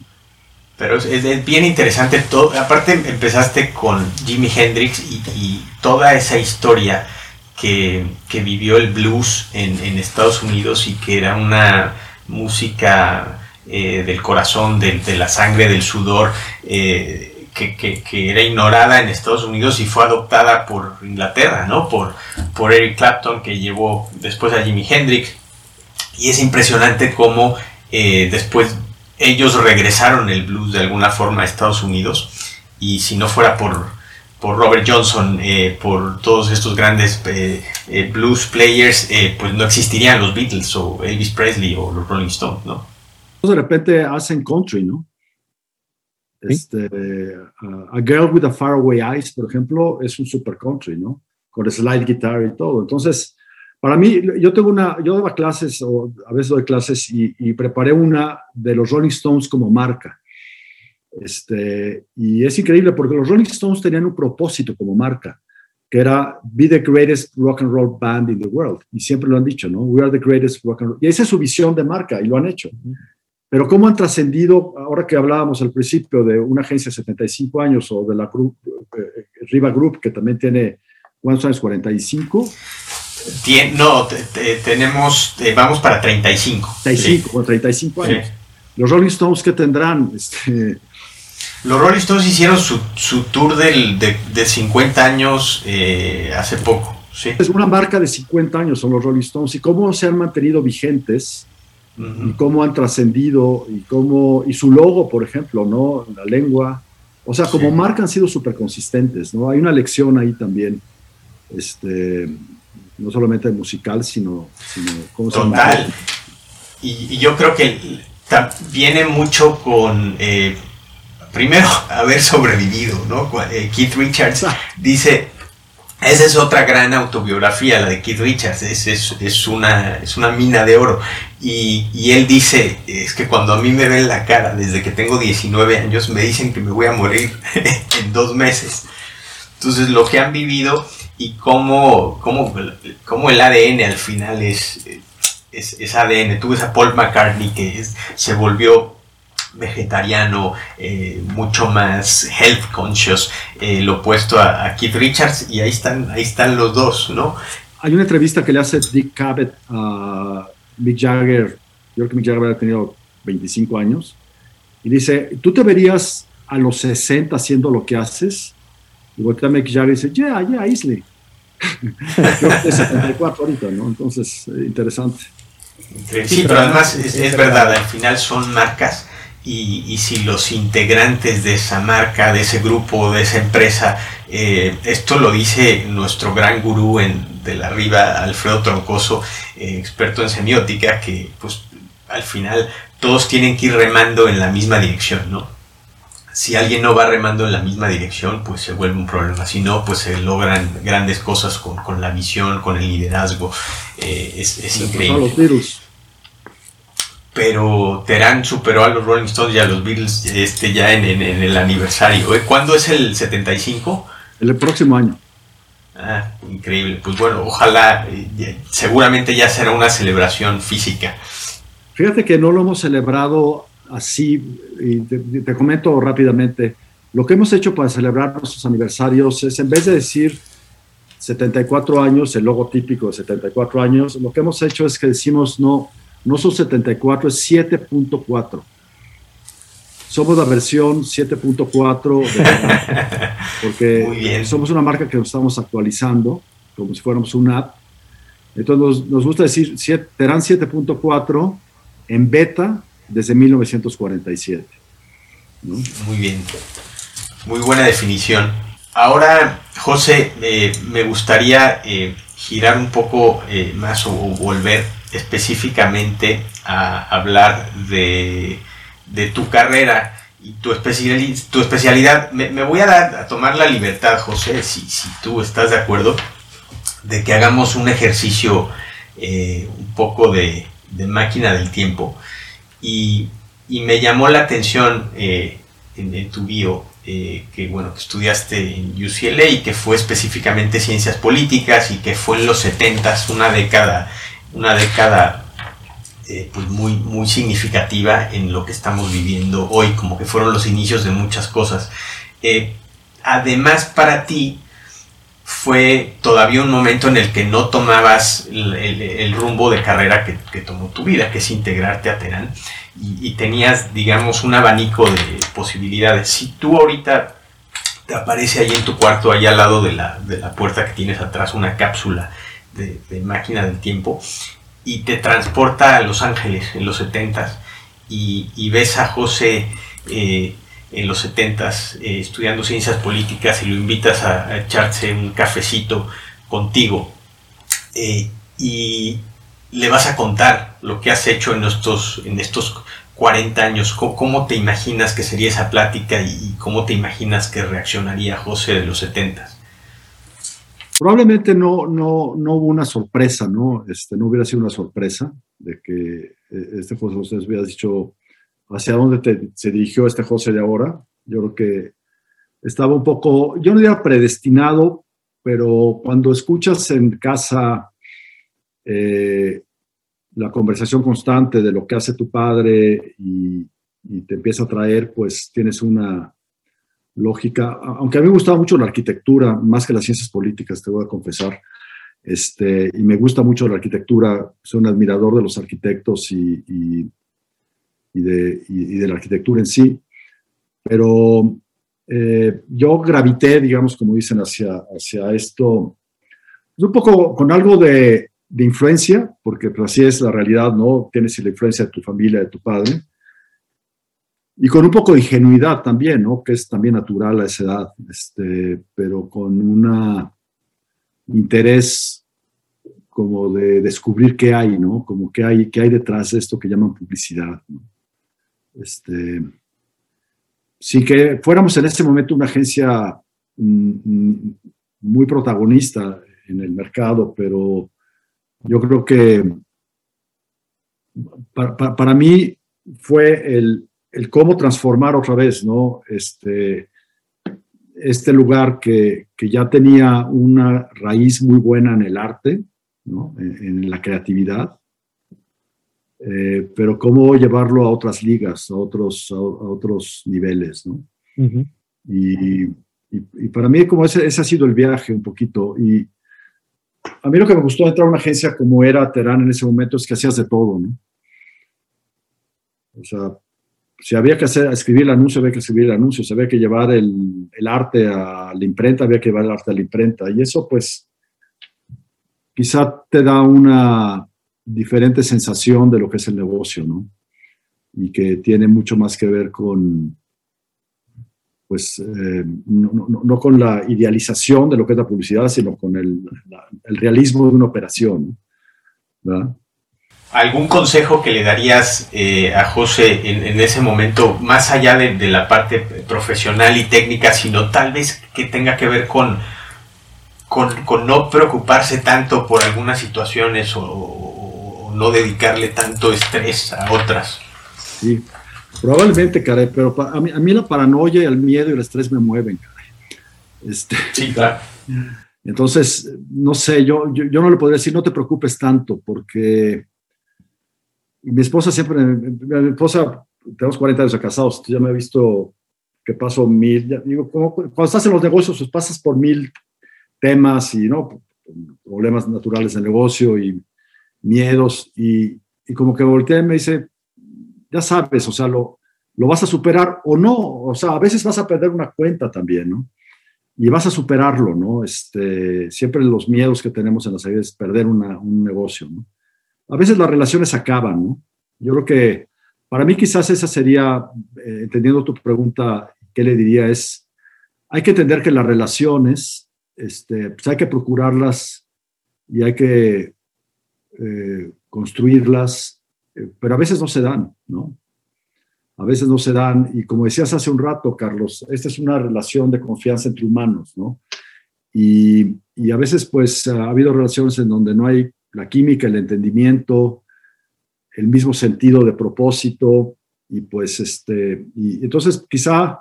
Pero es, bien interesante todo. Aparte empezaste con Jimi Hendrix y, toda esa historia que, que vivió el blues en, en, Estados Unidos y que era una música eh, del corazón, de, la sangre, del sudor. Eh, que, era ignorada en Estados Unidos y fue adoptada por Inglaterra, ¿no? Por, por Eric Clapton, que llevó después a Jimi Hendrix. Y es impresionante cómo eh, después ellos regresaron el blues de alguna forma a Estados Unidos. Y si no fuera por, por Robert Johnson, por todos estos grandes blues players, pues no existirían los Beatles o Elvis Presley o los Rolling Stones, ¿no? De repente hacen country, ¿no? Este, a Girl with a Faraway Eyes, por ejemplo, es un super country, ¿no? Con slide guitar y todo. Entonces, para mí, yo tengo una, yo daba clases, o a veces doy clases, y, preparé una de los Rolling Stones como marca. Este, y es increíble porque los Rolling Stones tenían un propósito como marca, que era be the greatest rock and roll band in the world. Y siempre lo han dicho, ¿no? We are the greatest rock and roll. Y esa es su visión de marca y lo han hecho. Pero cómo han trascendido, ahora que hablábamos al principio de una agencia de 75 años o de la group, eh, Riva Group, que también tiene, ¿cuántos años? 45. no, tenemos, eh, vamos para 35. 35, 35 años. Los Rolling Stones, ¿qué tendrán? Este, los Rolling Stones hicieron su, su tour del, de, de, 50 años eh, hace poco. ¿sí? Es una marca de 50 años son los Rolling Stones y cómo se han mantenido vigentes y cómo han trascendido y cómo y su logo, por ejemplo, ¿no? La lengua, o sea, como marca han sido súper consistentes, ¿no? Hay una lección ahí también, este, no solamente musical, sino, sino ¿cómo Total. Y, y, yo creo que viene mucho con eh, primero haber sobrevivido, ¿no? Eh, Keith Richards dice esa es otra gran autobiografía, la de Keith Richards, es, es, una, es una mina de oro. Y, y, él dice, es que cuando a mí me ven la cara, desde que tengo 19 años, me dicen que me voy a morir en dos meses. Entonces, lo que han vivido y cómo, cómo, cómo el ADN al final es, es, es ADN. Tú ves a Paul McCartney que se volvió vegetariano, eh, mucho más health conscious, eh, lo opuesto a, Keith Richards, y ahí están, ahí están los dos, ¿no? Hay una entrevista que le hace Dick Cavett a Mick Jagger, yo creo que Mick Jagger había tenido 25 años, y dice, ¿tú te verías a los 60 haciendo lo que haces? Y voltea Mick Jagger y dice, yeah, yeah, easily. yo de 74 ahorita, ¿no? Entonces, eh, interesante. Sí, pero además es, es verdad, al final son marcas y, si los integrantes de esa marca, de ese grupo, de esa empresa, eh, esto lo dice nuestro gran gurú en, de la arriba, Alfredo Troncoso, eh, experto en semiótica, que pues al final todos tienen que ir remando en la misma dirección, ¿no? Si alguien no va remando en la misma dirección, pues se vuelve un problema. Si no, pues se logran grandes cosas con, la visión, con el liderazgo. Eh, es, es increíble. Pero Terán superó a los Rolling Stones y a los Beatles este, ya en, el aniversario. ¿eh? ¿Cuándo es el 75? El próximo año. Ah, increíble. Pues bueno, ojalá, eh, seguramente ya será una celebración física. Fíjate que no lo hemos celebrado así, y te, comento rápidamente, lo que hemos hecho para celebrar nuestros aniversarios es, en vez de decir 74 años, el logo típico de 74 años, lo que hemos hecho es que decimos no, no son 74, es 7.4. Somos la versión 7.4 porque somos una marca que nos estamos actualizando como si fuéramos una app. Entonces nos, gusta decir, serán 7.4 en beta desde 1947. Muy bien, muy buena definición. Ahora, José, eh, me gustaría eh, girar un poco eh, más o, volver específicamente a hablar de, tu carrera y tu, tu especialidad. Me, voy a, dar, a tomar la libertad, José, si, si tú estás de acuerdo, de que hagamos un ejercicio un poco de, de máquina del tiempo y, me llamó la atención eh, en, tu bio eh, que bueno que estudiaste en UCLA y que fue específicamente ciencias políticas y que fue en los 70 una década una década eh, pues muy muy significativa en lo que estamos viviendo hoy como que fueron los inicios de muchas cosas además para ti fue todavía un momento en el que no tomabas el, rumbo de carrera que, tomó tu vida, que es integrarte a Terán, y, tenías, digamos, un abanico de posibilidades. Si tú ahorita te aparece ahí en tu cuarto, ahí al lado de la, puerta que tienes atrás, una cápsula de, máquina del tiempo, y te transporta a Los Ángeles en los 70 y, ves a José... Eh, en los 70 eh, estudiando ciencias políticas y lo invitas a, echarse un cafecito contigo eh, y le vas a contar lo que has hecho en estos, en estos 40 años, ¿Cómo, te imaginas que sería esa plática y, cómo te imaginas que reaccionaría José de los 70? Probablemente no, no, no hubo una sorpresa, ¿no? Este, no hubiera sido una sorpresa de que eh, este José José hubiera dicho, hacia dónde se dirigió este José de ahora. Yo creo que estaba un poco, yo no diría predestinado, pero cuando escuchas en casa eh, la conversación constante de lo que hace tu padre y, te empieza a traer, pues tienes una lógica, aunque a mí me gustaba mucho la arquitectura, más que las ciencias políticas, te voy a confesar, este, y me gusta mucho la arquitectura, soy un admirador de los arquitectos y y de, y, de la arquitectura en sí. Pero eh, yo gravité, digamos, como dicen, hacia, hacia esto, pues, un poco con algo de, de, influencia, porque pues, así es la realidad, ¿no? Tienes la influencia de tu familia, de tu padre, y con un poco de ingenuidad también, ¿no? Que es también natural a esa edad, este, pero con un interés como de descubrir qué hay, ¿no? Como qué hay, qué hay detrás de esto que llaman publicidad. ¿no? Este, sin que fuéramos en ese momento una agencia mm, mm, muy protagonista en el mercado, pero yo creo que para, mí fue el, cómo transformar otra vez, ¿no? Este, este lugar que, ya tenía una raíz muy buena en el arte, en la creatividad, eh, pero cómo llevarlo a otras ligas, a otros, a, otros niveles, ¿no? y, y, para mí como ese, ese, ha sido el viaje un poquito. Y a mí lo que me gustó de entrar a una agencia como era Terán en ese momento es que hacías de todo, ¿no? O sea, si había que hacer, escribir el anuncio, había que escribir el anuncio, si había que llevar el, el arte a la imprenta, había que llevar el arte a la imprenta. Y eso, pues, quizá te da una, diferente sensación de lo que es el negocio, ¿no? Y que tiene mucho más que ver con, pues, eh, no, con la idealización de lo que es la publicidad, sino con el, realismo de una operación, ¿verdad? ¿Algún consejo que le darías eh, a José en, ese momento, más allá de, de, la parte profesional y técnica, sino tal vez que tenga que ver con, con, con no preocuparse tanto por algunas situaciones o, o no dedicarle tanto estrés a otras. Sí, probablemente, caray, pero a mí, a mí la paranoia, el miedo y el estrés me mueven, caray. Este, sí, claro. Entonces, no sé, yo, yo, no le podría decir, no te preocupes tanto, porque mi esposa siempre, mi esposa, tenemos 40 años de casados, ya me ha visto que paso mil, cuando estás en los negocios, pues pasas por mil temas y, ¿no? Problemas naturales del negocio y miedos, y, como que voltea y me dice, ya sabes, o sea, lo, vas a superar o no, o sea, a veces vas a perder una cuenta también, ¿no? Y vas a superarlo, ¿no? Este, siempre los miedos que tenemos en las vida es perder un negocio, ¿no? A veces las relaciones acaban, ¿no? Yo creo que para mí quizás esa sería, eh, entendiendo tu pregunta, ¿qué le diría? Es, hay que entender que las relaciones, este, pues hay que procurarlas y hay que eh, construirlas, eh, pero a veces no se dan, ¿no? A veces no se dan, y como decías hace un rato, Carlos, esta es una relación de confianza entre humanos, ¿no? Y, y a veces, pues, ha habido relaciones en donde no hay la química, el entendimiento, el mismo sentido de propósito, y pues, este, y entonces quizá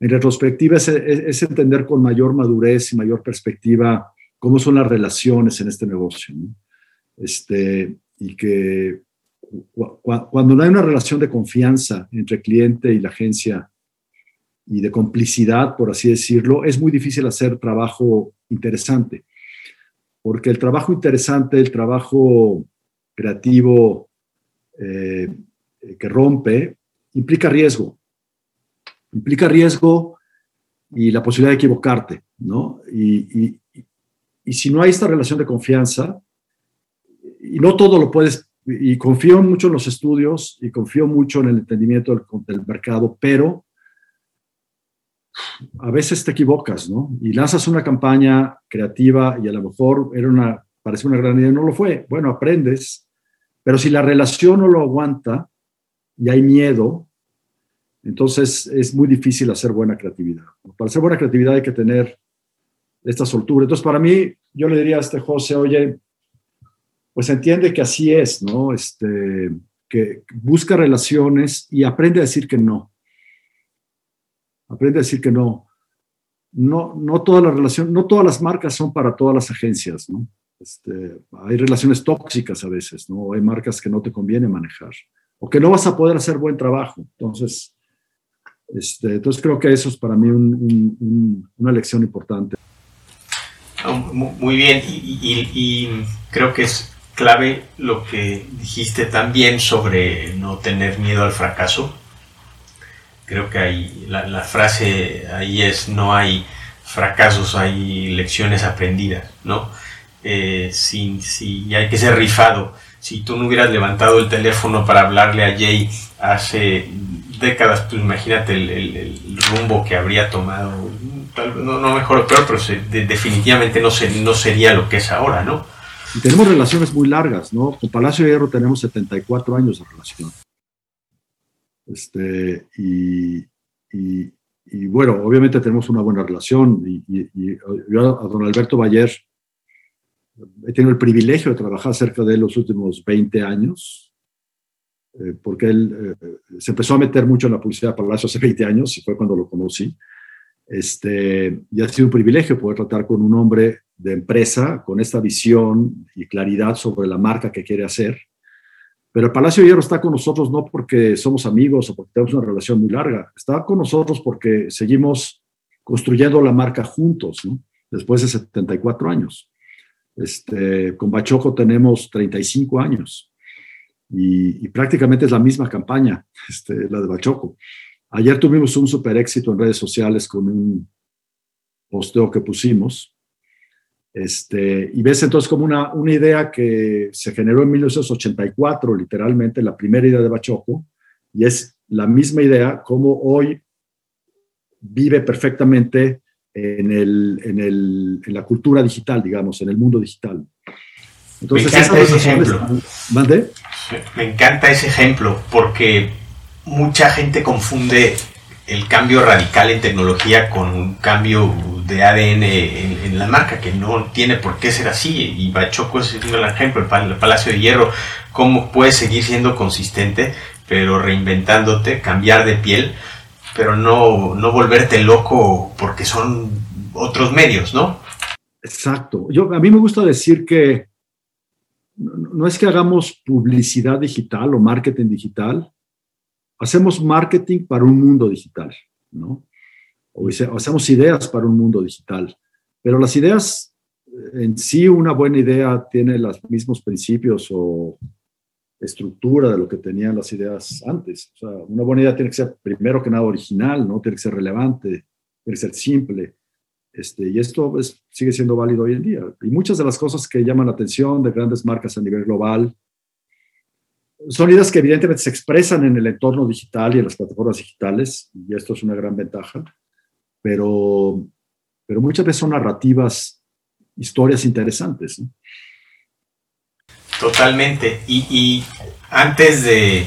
en retrospectiva es, entender con mayor madurez y mayor perspectiva cómo son las relaciones en este negocio. Este, y que cuando no hay una relación de confianza entre cliente y la agencia y de complicidad, por así decirlo, es muy difícil hacer trabajo interesante. Porque el trabajo interesante, el trabajo creativo eh, que rompe, implica riesgo implica riesgo y la posibilidad de equivocarte, ¿no? Y, si no hay esta relación de confianza, y no todo lo puedes, y confío mucho en los estudios y confío mucho en el entendimiento del, mercado, pero a veces te equivocas, ¿no? Y lanzas una campaña creativa y a lo mejor era una, parece una gran idea, no lo fue. Bueno, aprendes, pero si la relación no lo aguanta y hay miedo, entonces es muy difícil hacer buena creatividad. Para hacer buena creatividad hay que tener esta soltura. Entonces para mí, yo le diría a este José, oye, pues entiende que así es, ¿no? Este, que busca relaciones y aprende a decir que no. Aprende a decir que no. No, no todas las relaciones, no todas las marcas son para todas las agencias, ¿no? Este, hay relaciones tóxicas a veces, ¿no? Hay marcas que no te conviene manejar o que no vas a poder hacer buen trabajo. Entonces, este, entonces creo que eso es para mí una lección importante. Muy bien, y, creo que es clave lo que dijiste también sobre no tener miedo al fracaso. Creo que hay, la, frase ahí es no hay fracasos, hay lecciones aprendidas, ¿no? Eh, si, si hay que ser rifado. Si tú no hubieras levantado el teléfono para hablarle a Jay hace décadas, pues imagínate el, rumbo que habría tomado, no, mejor o peor, pero definitivamente no, no sería lo que es ahora, ¿no? Y tenemos relaciones muy largas, ¿no? Con Palacio de Hierro tenemos 74 años de relación. Este, y, bueno, obviamente tenemos una buena relación. Y, yo a don Alberto Bayer he tenido el privilegio de trabajar cerca de él los últimos 20 años eh, porque él eh, se empezó a meter mucho en la publicidad para Palacio hace 20 años, y fue cuando lo conocí. Este, y ha sido un privilegio poder tratar con un hombre de empresa con esta visión y claridad sobre la marca que quiere hacer. Pero el Palacio Hierro está con nosotros no porque somos amigos o porque tenemos una relación muy larga, está con nosotros porque seguimos construyendo la marca juntos, ¿no? después de 74 años. Este, con Bachoco tenemos 35 años y, prácticamente es la misma campaña, este, la de Bachoco. Ayer tuvimos un super éxito en redes sociales con un posteo que pusimos. Este, y ves entonces como una, una idea que se generó en 1984, literalmente, la primera idea de Bachoco, y es la misma idea como hoy vive perfectamente en, el, en, el, en la cultura digital, digamos, en el mundo digital. Entonces, Me encanta ese ejemplo. Me encanta ese ejemplo porque mucha gente confunde el cambio radical en tecnología con un cambio de ADN en, la marca, que no tiene por qué ser así. Y Bachoco es un gran ejemplo, el, Palacio de Hierro, cómo puedes seguir siendo consistente, pero reinventándote, cambiar de piel, pero no, no volverte loco porque son otros medios, ¿no? Exacto. Yo, a mí me gusta decir que no es que hagamos publicidad digital o marketing digital, hacemos marketing para un mundo digital, ¿no? O hacemos ideas para un mundo digital, pero las ideas en sí, una buena idea tiene los mismos principios o estructura de lo que tenían las ideas antes. O sea, una buena idea tiene que ser primero que nada original, ¿no? Tiene que ser relevante, tiene que ser simple. Este, y esto sigue siendo válido hoy en día. Y muchas de las cosas que llaman la atención de grandes marcas a nivel global son ideas que evidentemente se expresan en el entorno digital y en las plataformas digitales, y esto es una gran ventaja, pero, pero muchas veces son narrativas, historias interesantes. Totalmente. Y, antes de,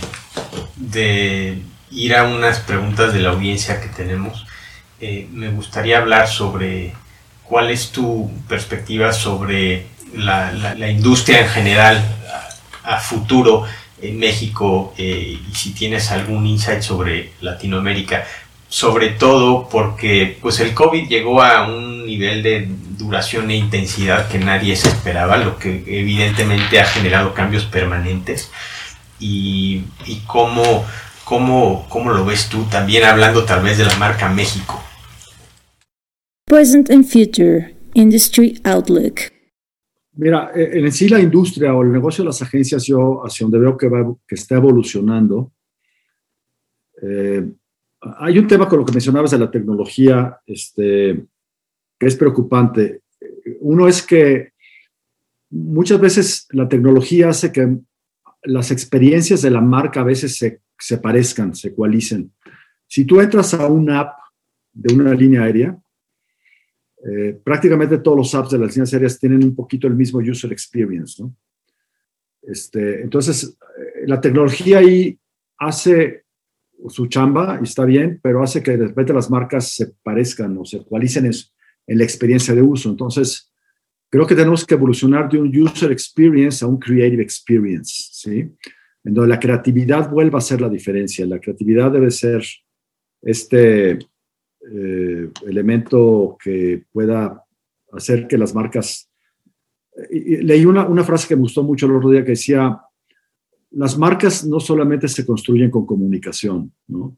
de, ir a unas preguntas de la audiencia que tenemos, eh, me gustaría hablar sobre cuál es tu perspectiva sobre la, industria en general a futuro en México eh, y si tienes algún insight sobre Latinoamérica, sobre todo porque pues el COVID llegó a un nivel de duración e intensidad que nadie se esperaba, lo que evidentemente ha generado cambios permanentes. Y, y cómo, cómo, cómo lo ves tú, también hablando tal vez de la marca México. Present and Future Industry Outlook. Mira, eh, en sí la industria o el negocio de las agencias, yo hacia donde veo que, va, que está evolucionando, eh, hay un tema con lo que mencionabas de la tecnología este, que es preocupante. Uno es que muchas veces la tecnología hace que las experiencias de la marca a veces se, parezcan, se ecualicen. Si tú entras a una app de una línea aérea, eh, prácticamente todos los apps de las líneas aéreas tienen un poquito el mismo user experience, ¿no? Este, entonces, eh, la tecnología ahí hace su chamba y está bien, pero hace que de repente las marcas se parezcan o se ecualicen en, en la experiencia de uso. Entonces, creo que tenemos que evolucionar de un user experience a un creative experience, ¿sí? En donde la creatividad vuelva a ser la diferencia. La creatividad debe ser este eh, elemento que pueda hacer que las marcas... leí una, una, frase que me gustó mucho el otro día que decía, las marcas no solamente se construyen con comunicación, ¿no?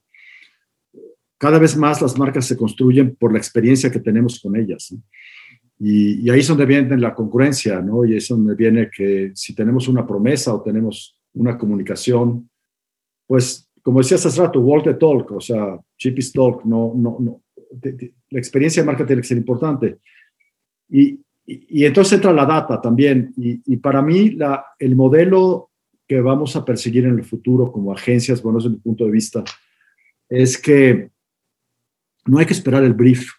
Cada vez más las marcas se construyen por la experiencia que tenemos con ellas. Y, y, ahí es donde viene la concurrencia, ¿no? Y ahí es donde viene que si tenemos una promesa o tenemos una comunicación, pues como decías hace rato, walk the talk, o sea, chip is talk, no, no, no. la experiencia de marca tiene que ser importante. Y, y, entonces entra la data también. Y, y, para mí, la, el modelo que vamos a perseguir en el futuro como agencias, bueno, desde mi punto de vista, es que no hay que esperar el brief.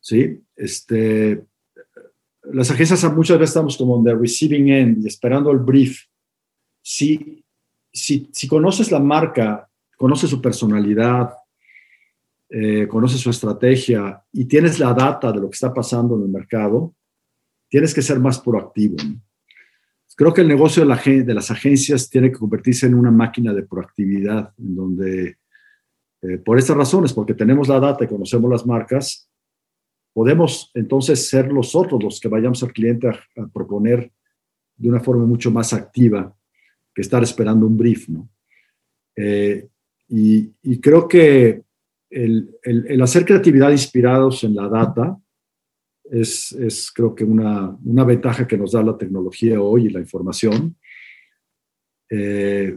¿Sí? Este, las agencias muchas veces estamos como en the receiving end y esperando el brief. Sí, si, conoces la marca, conoces su personalidad, eh, conoces su estrategia y tienes la data de lo que está pasando en el mercado, tienes que ser más proactivo. Creo que el negocio de, la, de, las agencias tiene que convertirse en una máquina de proactividad, en donde, eh, por estas razones, porque tenemos la data y conocemos las marcas, podemos entonces ser nosotros los que vayamos al cliente a proponer de una forma mucho más activa que estar esperando un brief, ¿no? Eh, y, creo que el, hacer creatividad inspirados en la data es, es creo que una, una, ventaja que nos da la tecnología hoy y la información. Eh,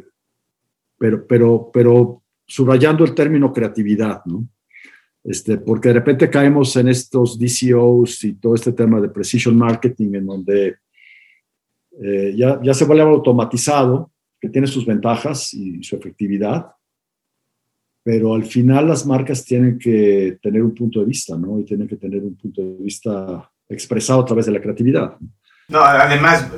pero, pero, pero subrayando el término creatividad, ¿no? Este, porque de repente caemos en estos DCOs y todo este tema de precision marketing en donde eh, ya, ya se vuelve automatizado que tiene sus ventajas y su efectividad, pero al final las marcas tienen que tener un punto de vista, ¿no? Y tienen que tener un punto de vista expresado a través de la creatividad. No, además,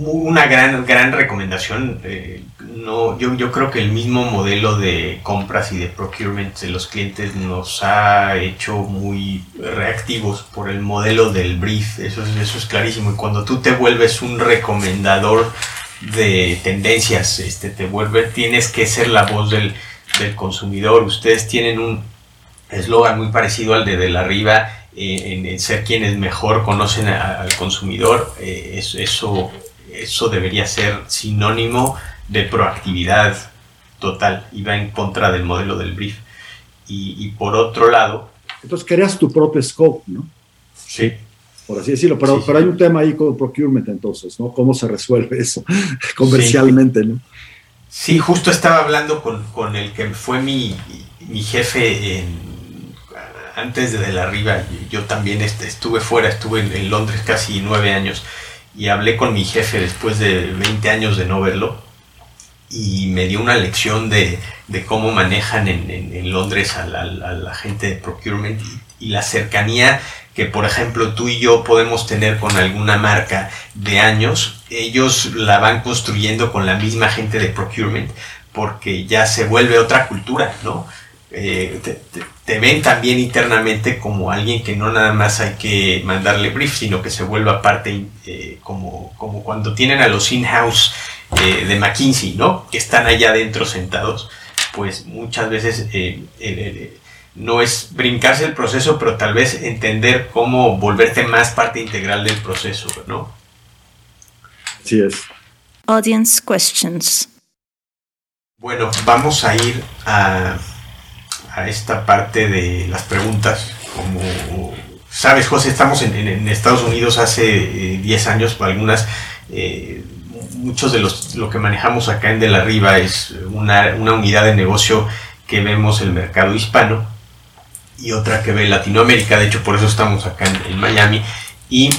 una gran, gran recomendación, eh, no, yo, yo creo que el mismo modelo de compras y de procurement de los clientes nos ha hecho muy reactivos por el modelo del brief, eso es, eso es clarísimo. Y cuando tú te vuelves un recomendador de tendencias, este, te vuelve, tienes que ser la voz del, del consumidor. Ustedes tienen un eslogan muy parecido al de De la Arriba, eh, en, ser quienes mejor conocen al consumidor. Eh, eso, eso debería ser sinónimo de proactividad total y va en contra del modelo del brief. Y, por otro lado... Entonces creas tu propio scope, ¿no? Sí. Por así decirlo, pero, pero hay un tema ahí con procurement entonces, ¿no? ¿Cómo se resuelve eso comercialmente, ¿no? Sí, justo estaba hablando con, con el que fue mi, mi jefe en, antes de, de la arriba. Yo también este, estuve fuera, estuve en, Londres casi nueve años y hablé con mi jefe después de 20 años de no verlo y me dio una lección de, de cómo manejan en, en, Londres a la, gente de procurement y, y la cercanía que por ejemplo tú y yo podemos tener con alguna marca de años, ellos la van construyendo con la misma gente de procurement porque ya se vuelve otra cultura, ¿no? Eh, te, ven también internamente como alguien que no nada más hay que mandarle brief, sino que se vuelva parte eh, como, como cuando tienen a los in-house eh, de McKinsey, ¿no? Que están allá adentro sentados, pues muchas veces no es brincarse el proceso, pero tal vez entender cómo volverte más parte integral del proceso, ¿no? Sí es. Audience questions. Bueno, vamos a ir a, a esta parte de las preguntas. Como sabes, José, estamos en, Estados Unidos hace 10 eh, años, algunas, eh, muchos de los, lo que manejamos acá en De la Riva es una, una unidad de negocio que vemos el mercado hispano y otra que ve Latinoamérica, de hecho por eso estamos acá en, Miami y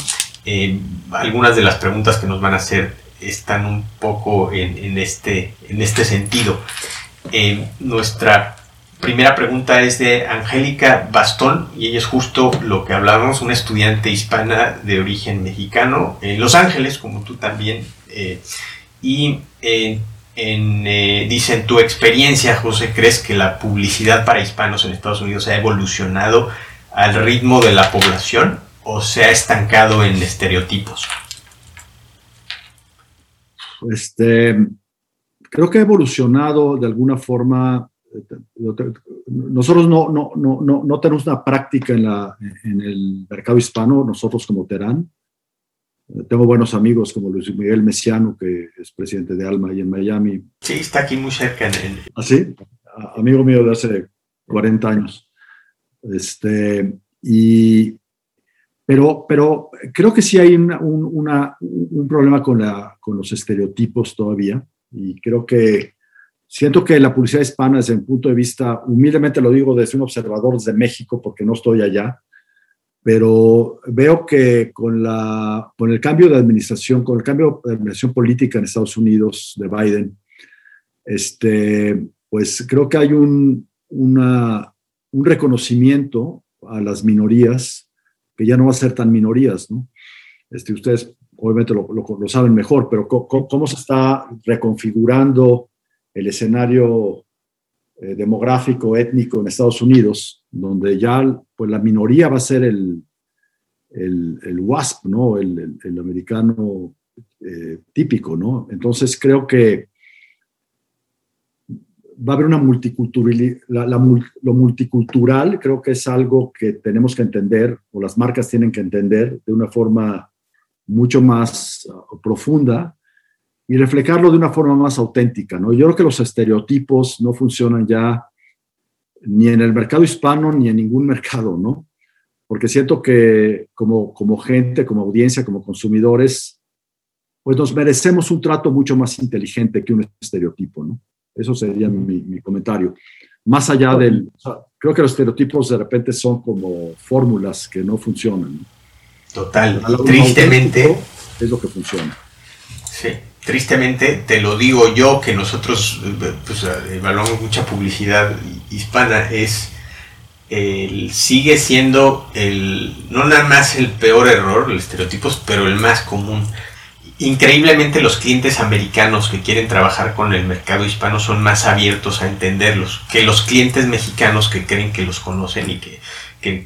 eh, algunas de las preguntas que nos van a hacer están un poco en, este, en este sentido. Nuestra primera pregunta es de Angélica Bastón y ella es justo lo que hablábamos, una estudiante hispana de origen mexicano en Los Ángeles, como tú también, eh, y en, eh, dice, en tu experiencia, José, ¿crees que la publicidad para hispanos en Estados Unidos ha evolucionado al ritmo de la población o se ha estancado en estereotipos? Este, creo que ha evolucionado de alguna forma. Nosotros no, no, no, no tenemos una práctica en, la, en el mercado hispano, nosotros como Terán, tengo buenos amigos como Luis Miguel Mesiano, que es presidente de Alma ahí en Miami. Sí, está aquí muy cerca. En ¿Ah, sí? Amigo mío de hace 40 años. Este, y, pero, pero creo que sí hay un, una, un problema con, la, con los estereotipos todavía. Y creo que siento que la publicidad hispana, desde un punto de vista, humildemente lo digo desde un observador desde México, porque no estoy allá, pero veo que con, la, con el cambio de administración, con el cambio de administración política en Estados Unidos de Biden, este, pues creo que hay un, una, un reconocimiento a las minorías que ya no va a ser tan minorías, ¿no? Este, ustedes obviamente lo, lo, saben mejor, pero cómo, se está reconfigurando el escenario eh, demográfico, étnico en Estados Unidos, donde ya pues, la minoría va a ser el, el, WASP, ¿no? el, el, americano eh, típico. ¿no? Entonces creo que va a haber una multiculturalidad, lo multicultural creo que es algo que tenemos que entender, o las marcas tienen que entender de una forma mucho más uh, profunda y reflejarlo de una forma más auténtica, ¿no? Yo creo que los estereotipos no funcionan ya ni en el mercado hispano ni en ningún mercado, ¿no? Porque siento que como, como gente, como audiencia, como consumidores, pues nos merecemos un trato mucho más inteligente que un estereotipo, ¿no? Eso sería mi, comentario. Más allá del... creo que los estereotipos de repente son como fórmulas que no funcionan. Total, tristemente... Es lo que funciona. Sí tristemente, te lo digo yo, que nosotros pues, evaluamos mucha publicidad hispana, es el, sigue siendo el, no nada más el peor error, los estereotipos, pero el más común. increíblemente los clientes americanos que quieren trabajar con el mercado hispano son más abiertos a entenderlos que los clientes mexicanos que creen que los conocen y que,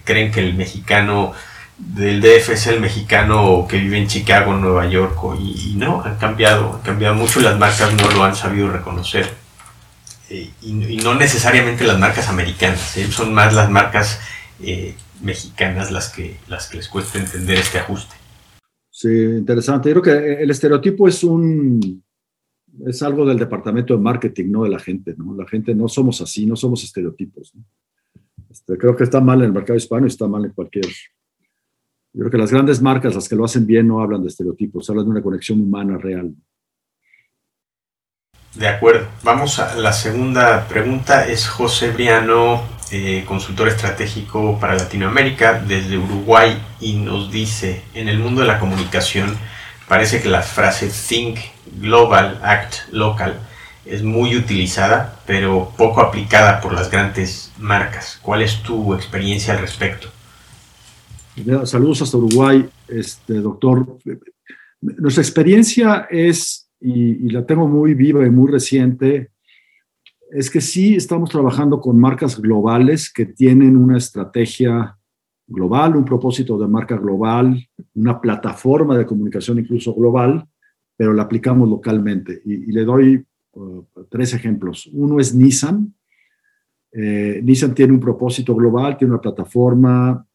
creen que el mexicano del DF el mexicano que vive en Chicago, Nueva York, y, no, han cambiado, han cambiado mucho, las marcas no lo han sabido reconocer. Eh, y, no necesariamente las marcas americanas, ¿eh? son más las marcas eh, mexicanas las que, las que les cuesta entender este ajuste. Sí, interesante. Yo creo que el estereotipo es un es algo del departamento de marketing, no de la gente, ¿no? La gente no somos así, no somos estereotipos. Este, creo que está mal en el mercado hispano y está mal en cualquier. Yo creo que las grandes marcas, las que lo hacen bien, no hablan de estereotipos, hablan de una conexión humana real. De acuerdo. Vamos a la segunda pregunta. Es José Briano eh, consultor estratégico para Latinoamérica desde Uruguay y nos dice, en el mundo de la comunicación parece que la frase Think Global, Act Local es muy utilizada, pero poco aplicada por las grandes marcas. ¿Cuál es tu experiencia al respecto? Saludos hasta Uruguay, este, doctor. Nuestra experiencia es, y la tengo muy viva y muy reciente, es que sí estamos trabajando con marcas globales que tienen una estrategia global, un propósito de marca global, una plataforma de comunicación incluso global, pero la aplicamos localmente. Y, le doy uh, tres ejemplos. Uno es Nissan. Eh, Nissan tiene un propósito global, tiene una plataforma,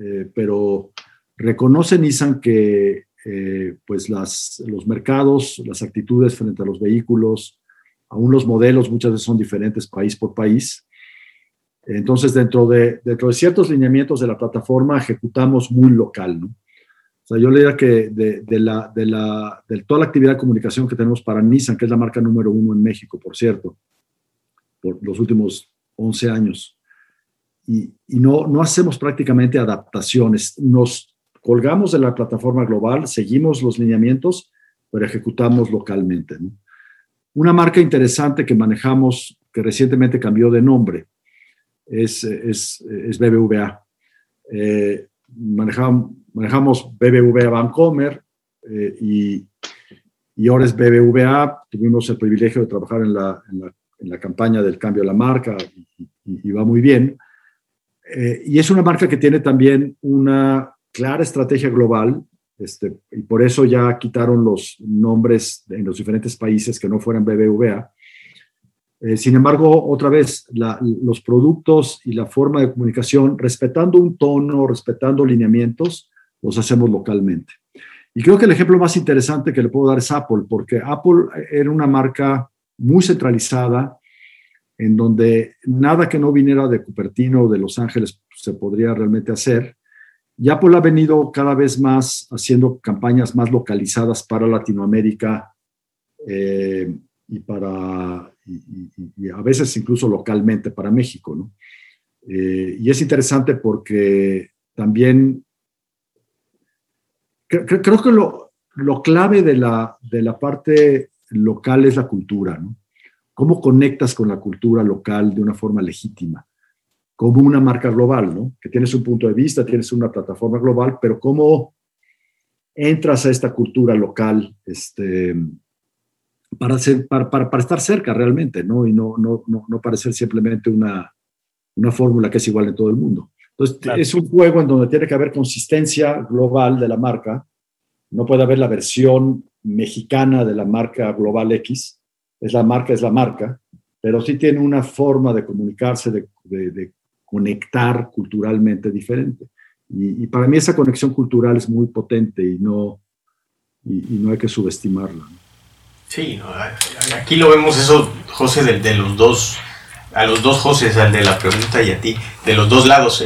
eh, pero reconoce Nissan que eh, pues los mercados, las actitudes frente a los vehículos, Aún los modelos muchas veces son diferentes país por país. Entonces, dentro de, ciertos lineamientos de la plataforma, ejecutamos muy local. ¿no? O sea, yo le diría que de, de toda la actividad de comunicación que tenemos para Nissan, que es la marca número uno en México, por cierto, por los últimos 11 años, y, y no, no hacemos prácticamente adaptaciones. Nos colgamos de la plataforma global, seguimos los lineamientos, pero ejecutamos localmente. ¿no? Una marca interesante que manejamos, que recientemente cambió de nombre, es, es, es BBVA. Eh, manejamos, manejamos, BBVA Bancomer eh, y, y, ahora es BBVA. Tuvimos el privilegio de trabajar en la, en la, campaña del cambio de la marca y, va muy bien. Eh, y es una marca que tiene también una clara estrategia global este, y por eso ya quitaron los nombres en los diferentes países que no fueran BBVA. Eh, sin embargo, otra vez, los productos y la forma de comunicación, respetando un tono, respetando lineamientos, los hacemos localmente. Y creo que el ejemplo más interesante que le puedo dar es Apple, porque Apple era una marca muy centralizada, en donde nada que no viniera de Cupertino o de Los Ángeles se podría realmente hacer. Y Apple ha venido cada vez más haciendo campañas más localizadas para Latinoamérica eh, y para a veces incluso localmente para México. ¿no? Eh, y es interesante porque también creo que lo, lo clave de la, de la parte local es la cultura. ¿no? ¿Cómo conectas con la cultura local de una forma legítima? como una marca global, ¿no? Que tienes un punto de vista, tienes una plataforma global, pero cómo entras a esta cultura local este, para, ser, para, para, estar cerca realmente, ¿no? Y no, no, no, no parecer simplemente una, una fórmula que es igual en todo el mundo. Entonces, es un juego en donde tiene que haber consistencia global de la marca. No puede haber la versión mexicana de la marca Global X. Es la marca, es la marca, pero sí tiene una forma de comunicarse, de, de, conectar culturalmente diferente. Y, para mí esa conexión cultural es muy potente y no, y, no hay que subestimarla. Sí, aquí lo vemos eso, José, de, los dos, a los dos José, al de la pregunta y a ti, de los dos lados,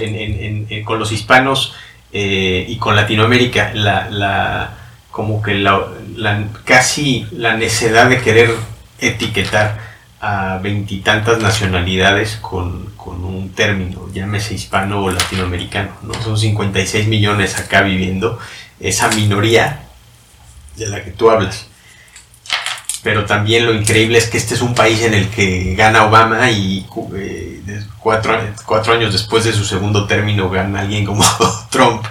con los hispanos eh, y con Latinoamérica, la, la como que la, casi la necedad de querer etiquetar a veintitantas nacionalidades con, un término, llámese hispano o latinoamericano, ¿no? Son 56 millones acá viviendo, esa minoría de la que tú hablas. Pero también lo increíble es que este es un país en el que gana Obama y eh, cuatro, cuatro años después de su segundo término gana alguien como Trump.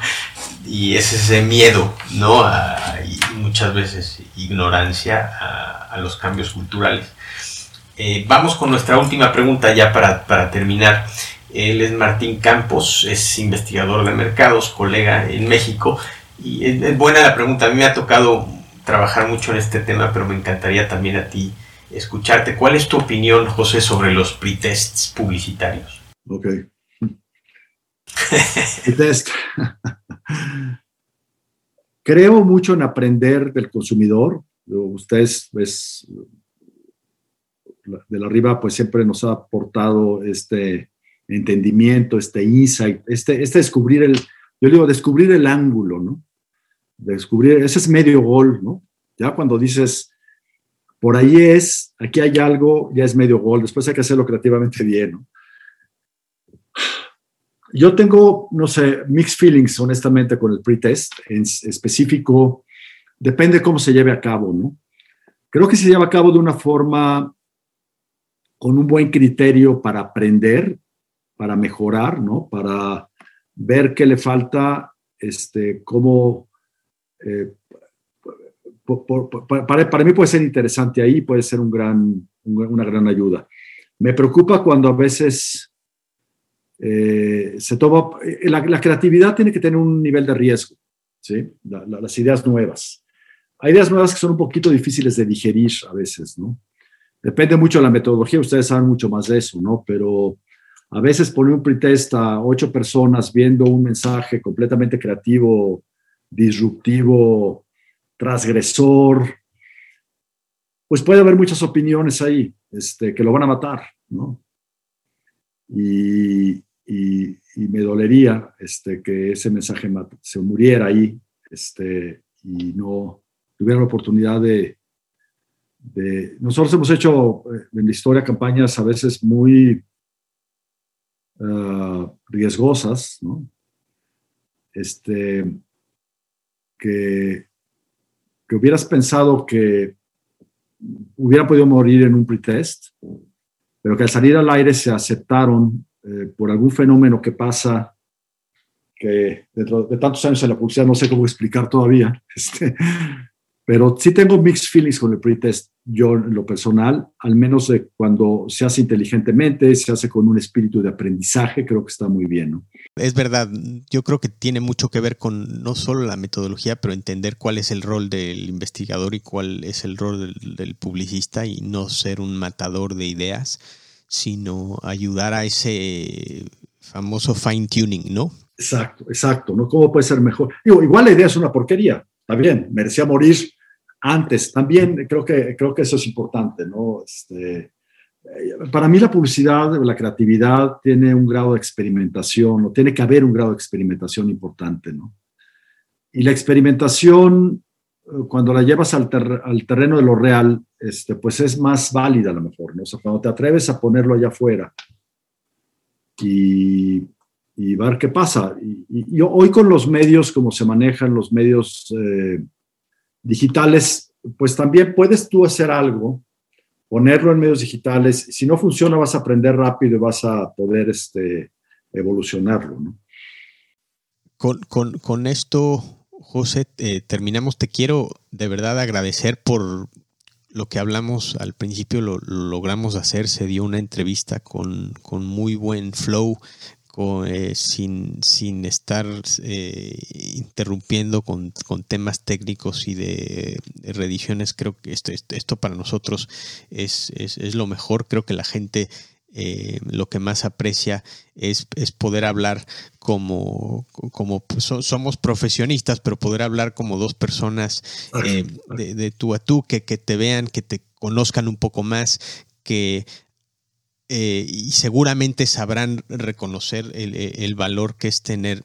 Y es ese miedo, ¿no? muchas veces ignorancia los cambios culturales. Eh, vamos con nuestra última pregunta ya para, para, terminar. Él es Martín Campos, es investigador de mercados, colega en México. Y es, buena la pregunta. A mí me ha tocado trabajar mucho en este tema, pero me encantaría también a ti escucharte. ¿Cuál es tu opinión, José, sobre los pretests publicitarios? Ok. Pretest. Creo mucho en aprender del consumidor. Ustedes, pues, de la arriba, pues siempre nos ha aportado este entendimiento, este insight, este, este descubrir el, yo digo, descubrir el ángulo, ¿no? Descubrir, ese es medio gol, ¿no? Ya cuando dices, por ahí es, aquí hay algo, ya es medio gol, después hay que hacerlo creativamente bien, ¿no? Yo tengo, no sé, mixed feelings, honestamente, con el pretest en específico. Depende cómo se lleve a cabo, ¿no? Creo que se lleva a cabo de una forma con un buen criterio para aprender, para mejorar, ¿no? Para ver qué le falta, este, cómo... Eh, para, mí puede ser interesante ahí, puede ser un gran, una gran ayuda. Me preocupa cuando a veces eh, se toma, eh, la, creatividad tiene que tener un nivel de riesgo, ¿sí? las ideas nuevas. Hay ideas nuevas que son un poquito difíciles de digerir a veces, ¿no? Depende mucho de la metodología, ustedes saben mucho más de eso, ¿no? Pero a veces poner un pretest a ocho personas viendo un mensaje completamente creativo, disruptivo, transgresor, pues puede haber muchas opiniones ahí este, que lo van a matar, ¿no? Y, y, me dolería este, que ese mensaje se muriera ahí este, y no tuviera la oportunidad de, Nosotros hemos hecho eh, en la historia campañas a veces muy ah, riesgosas, ¿no? Este, que, que hubieras pensado que hubiera podido morir en un pretest, pero que al salir al aire se aceptaron eh, por algún fenómeno que pasa, que dentro de tantos años en la publicidad no sé cómo explicar todavía, este, pero sí tengo mixed feelings con el pretest, yo en lo personal, al menos cuando se hace inteligentemente, se hace con un espíritu de aprendizaje, creo que está muy bien. ¿no? Es verdad, yo creo que tiene mucho que ver con no solo la metodología, pero entender cuál es el rol del investigador y cuál es el rol del publicista y no ser un matador de ideas sino ayudar a ese famoso fine tuning, ¿no? Exacto, exacto, ¿no? ¿Cómo puede ser mejor? igual la idea es una porquería, está bien, merecía morir antes, también creo que, creo que eso es importante, ¿no? Este, eh, para mí la publicidad, la creatividad tiene un grado de experimentación, o tiene que haber un grado de experimentación importante, ¿no? Y la experimentación cuando la llevas al, terreno de lo real, este, pues es más válida a lo mejor, ¿no? O sea, cuando te atreves a ponerlo allá afuera y, ver qué pasa. Y, hoy con los medios, como se manejan los medios eh, digitales, pues también puedes tú hacer algo, ponerlo en medios digitales. Si no funciona, vas a aprender rápido y vas a poder este, evolucionarlo. Con, con, con esto José, eh, terminamos. Te quiero de verdad agradecer por lo que hablamos al principio, lo, logramos hacer. Se dio una entrevista con, muy buen flow, eh, sin, sin, estar eh, interrumpiendo con, temas técnicos y de, reediciones. Creo que esto, esto, para nosotros es, es, lo mejor. Creo que la gente eh, lo que más aprecia es, poder hablar como, como pues, somos profesionistas, pero poder hablar como dos personas eh, de, tú a tú, que, te vean, que te conozcan un poco más, que eh, y seguramente sabrán reconocer el, valor que es tener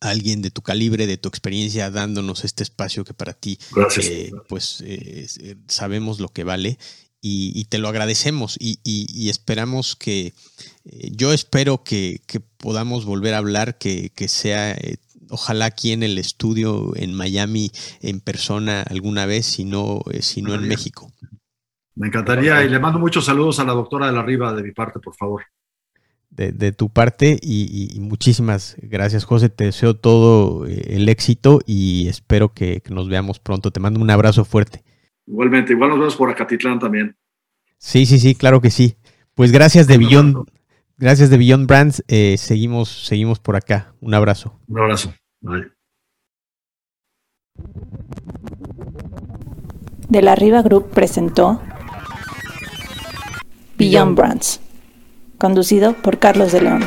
a alguien de tu calibre, de tu experiencia, dándonos este espacio que para ti, pues sabemos lo que vale y, te lo agradecemos. Y, esperamos que, eh, yo espero que, podamos volver a hablar, que, sea, eh, ojalá aquí en el estudio en Miami en persona alguna vez, si no, eh, si no en México. Me encantaría y le mando muchos saludos a la doctora de la Riva de mi parte, por favor. de, tu parte y, muchísimas gracias, José. Te deseo todo eh, el éxito y espero que, nos veamos pronto. Te mando un abrazo fuerte. Igualmente, igual nos vemos por Acatitlán también. Sí, sí, sí, claro que sí. Pues gracias de Beyond, gracias de Beyond Brands. Eh, seguimos, seguimos por acá. Un abrazo. Un abrazo. Bye. De la Riva Group presentó Beyond Brands conducido por Carlos de León.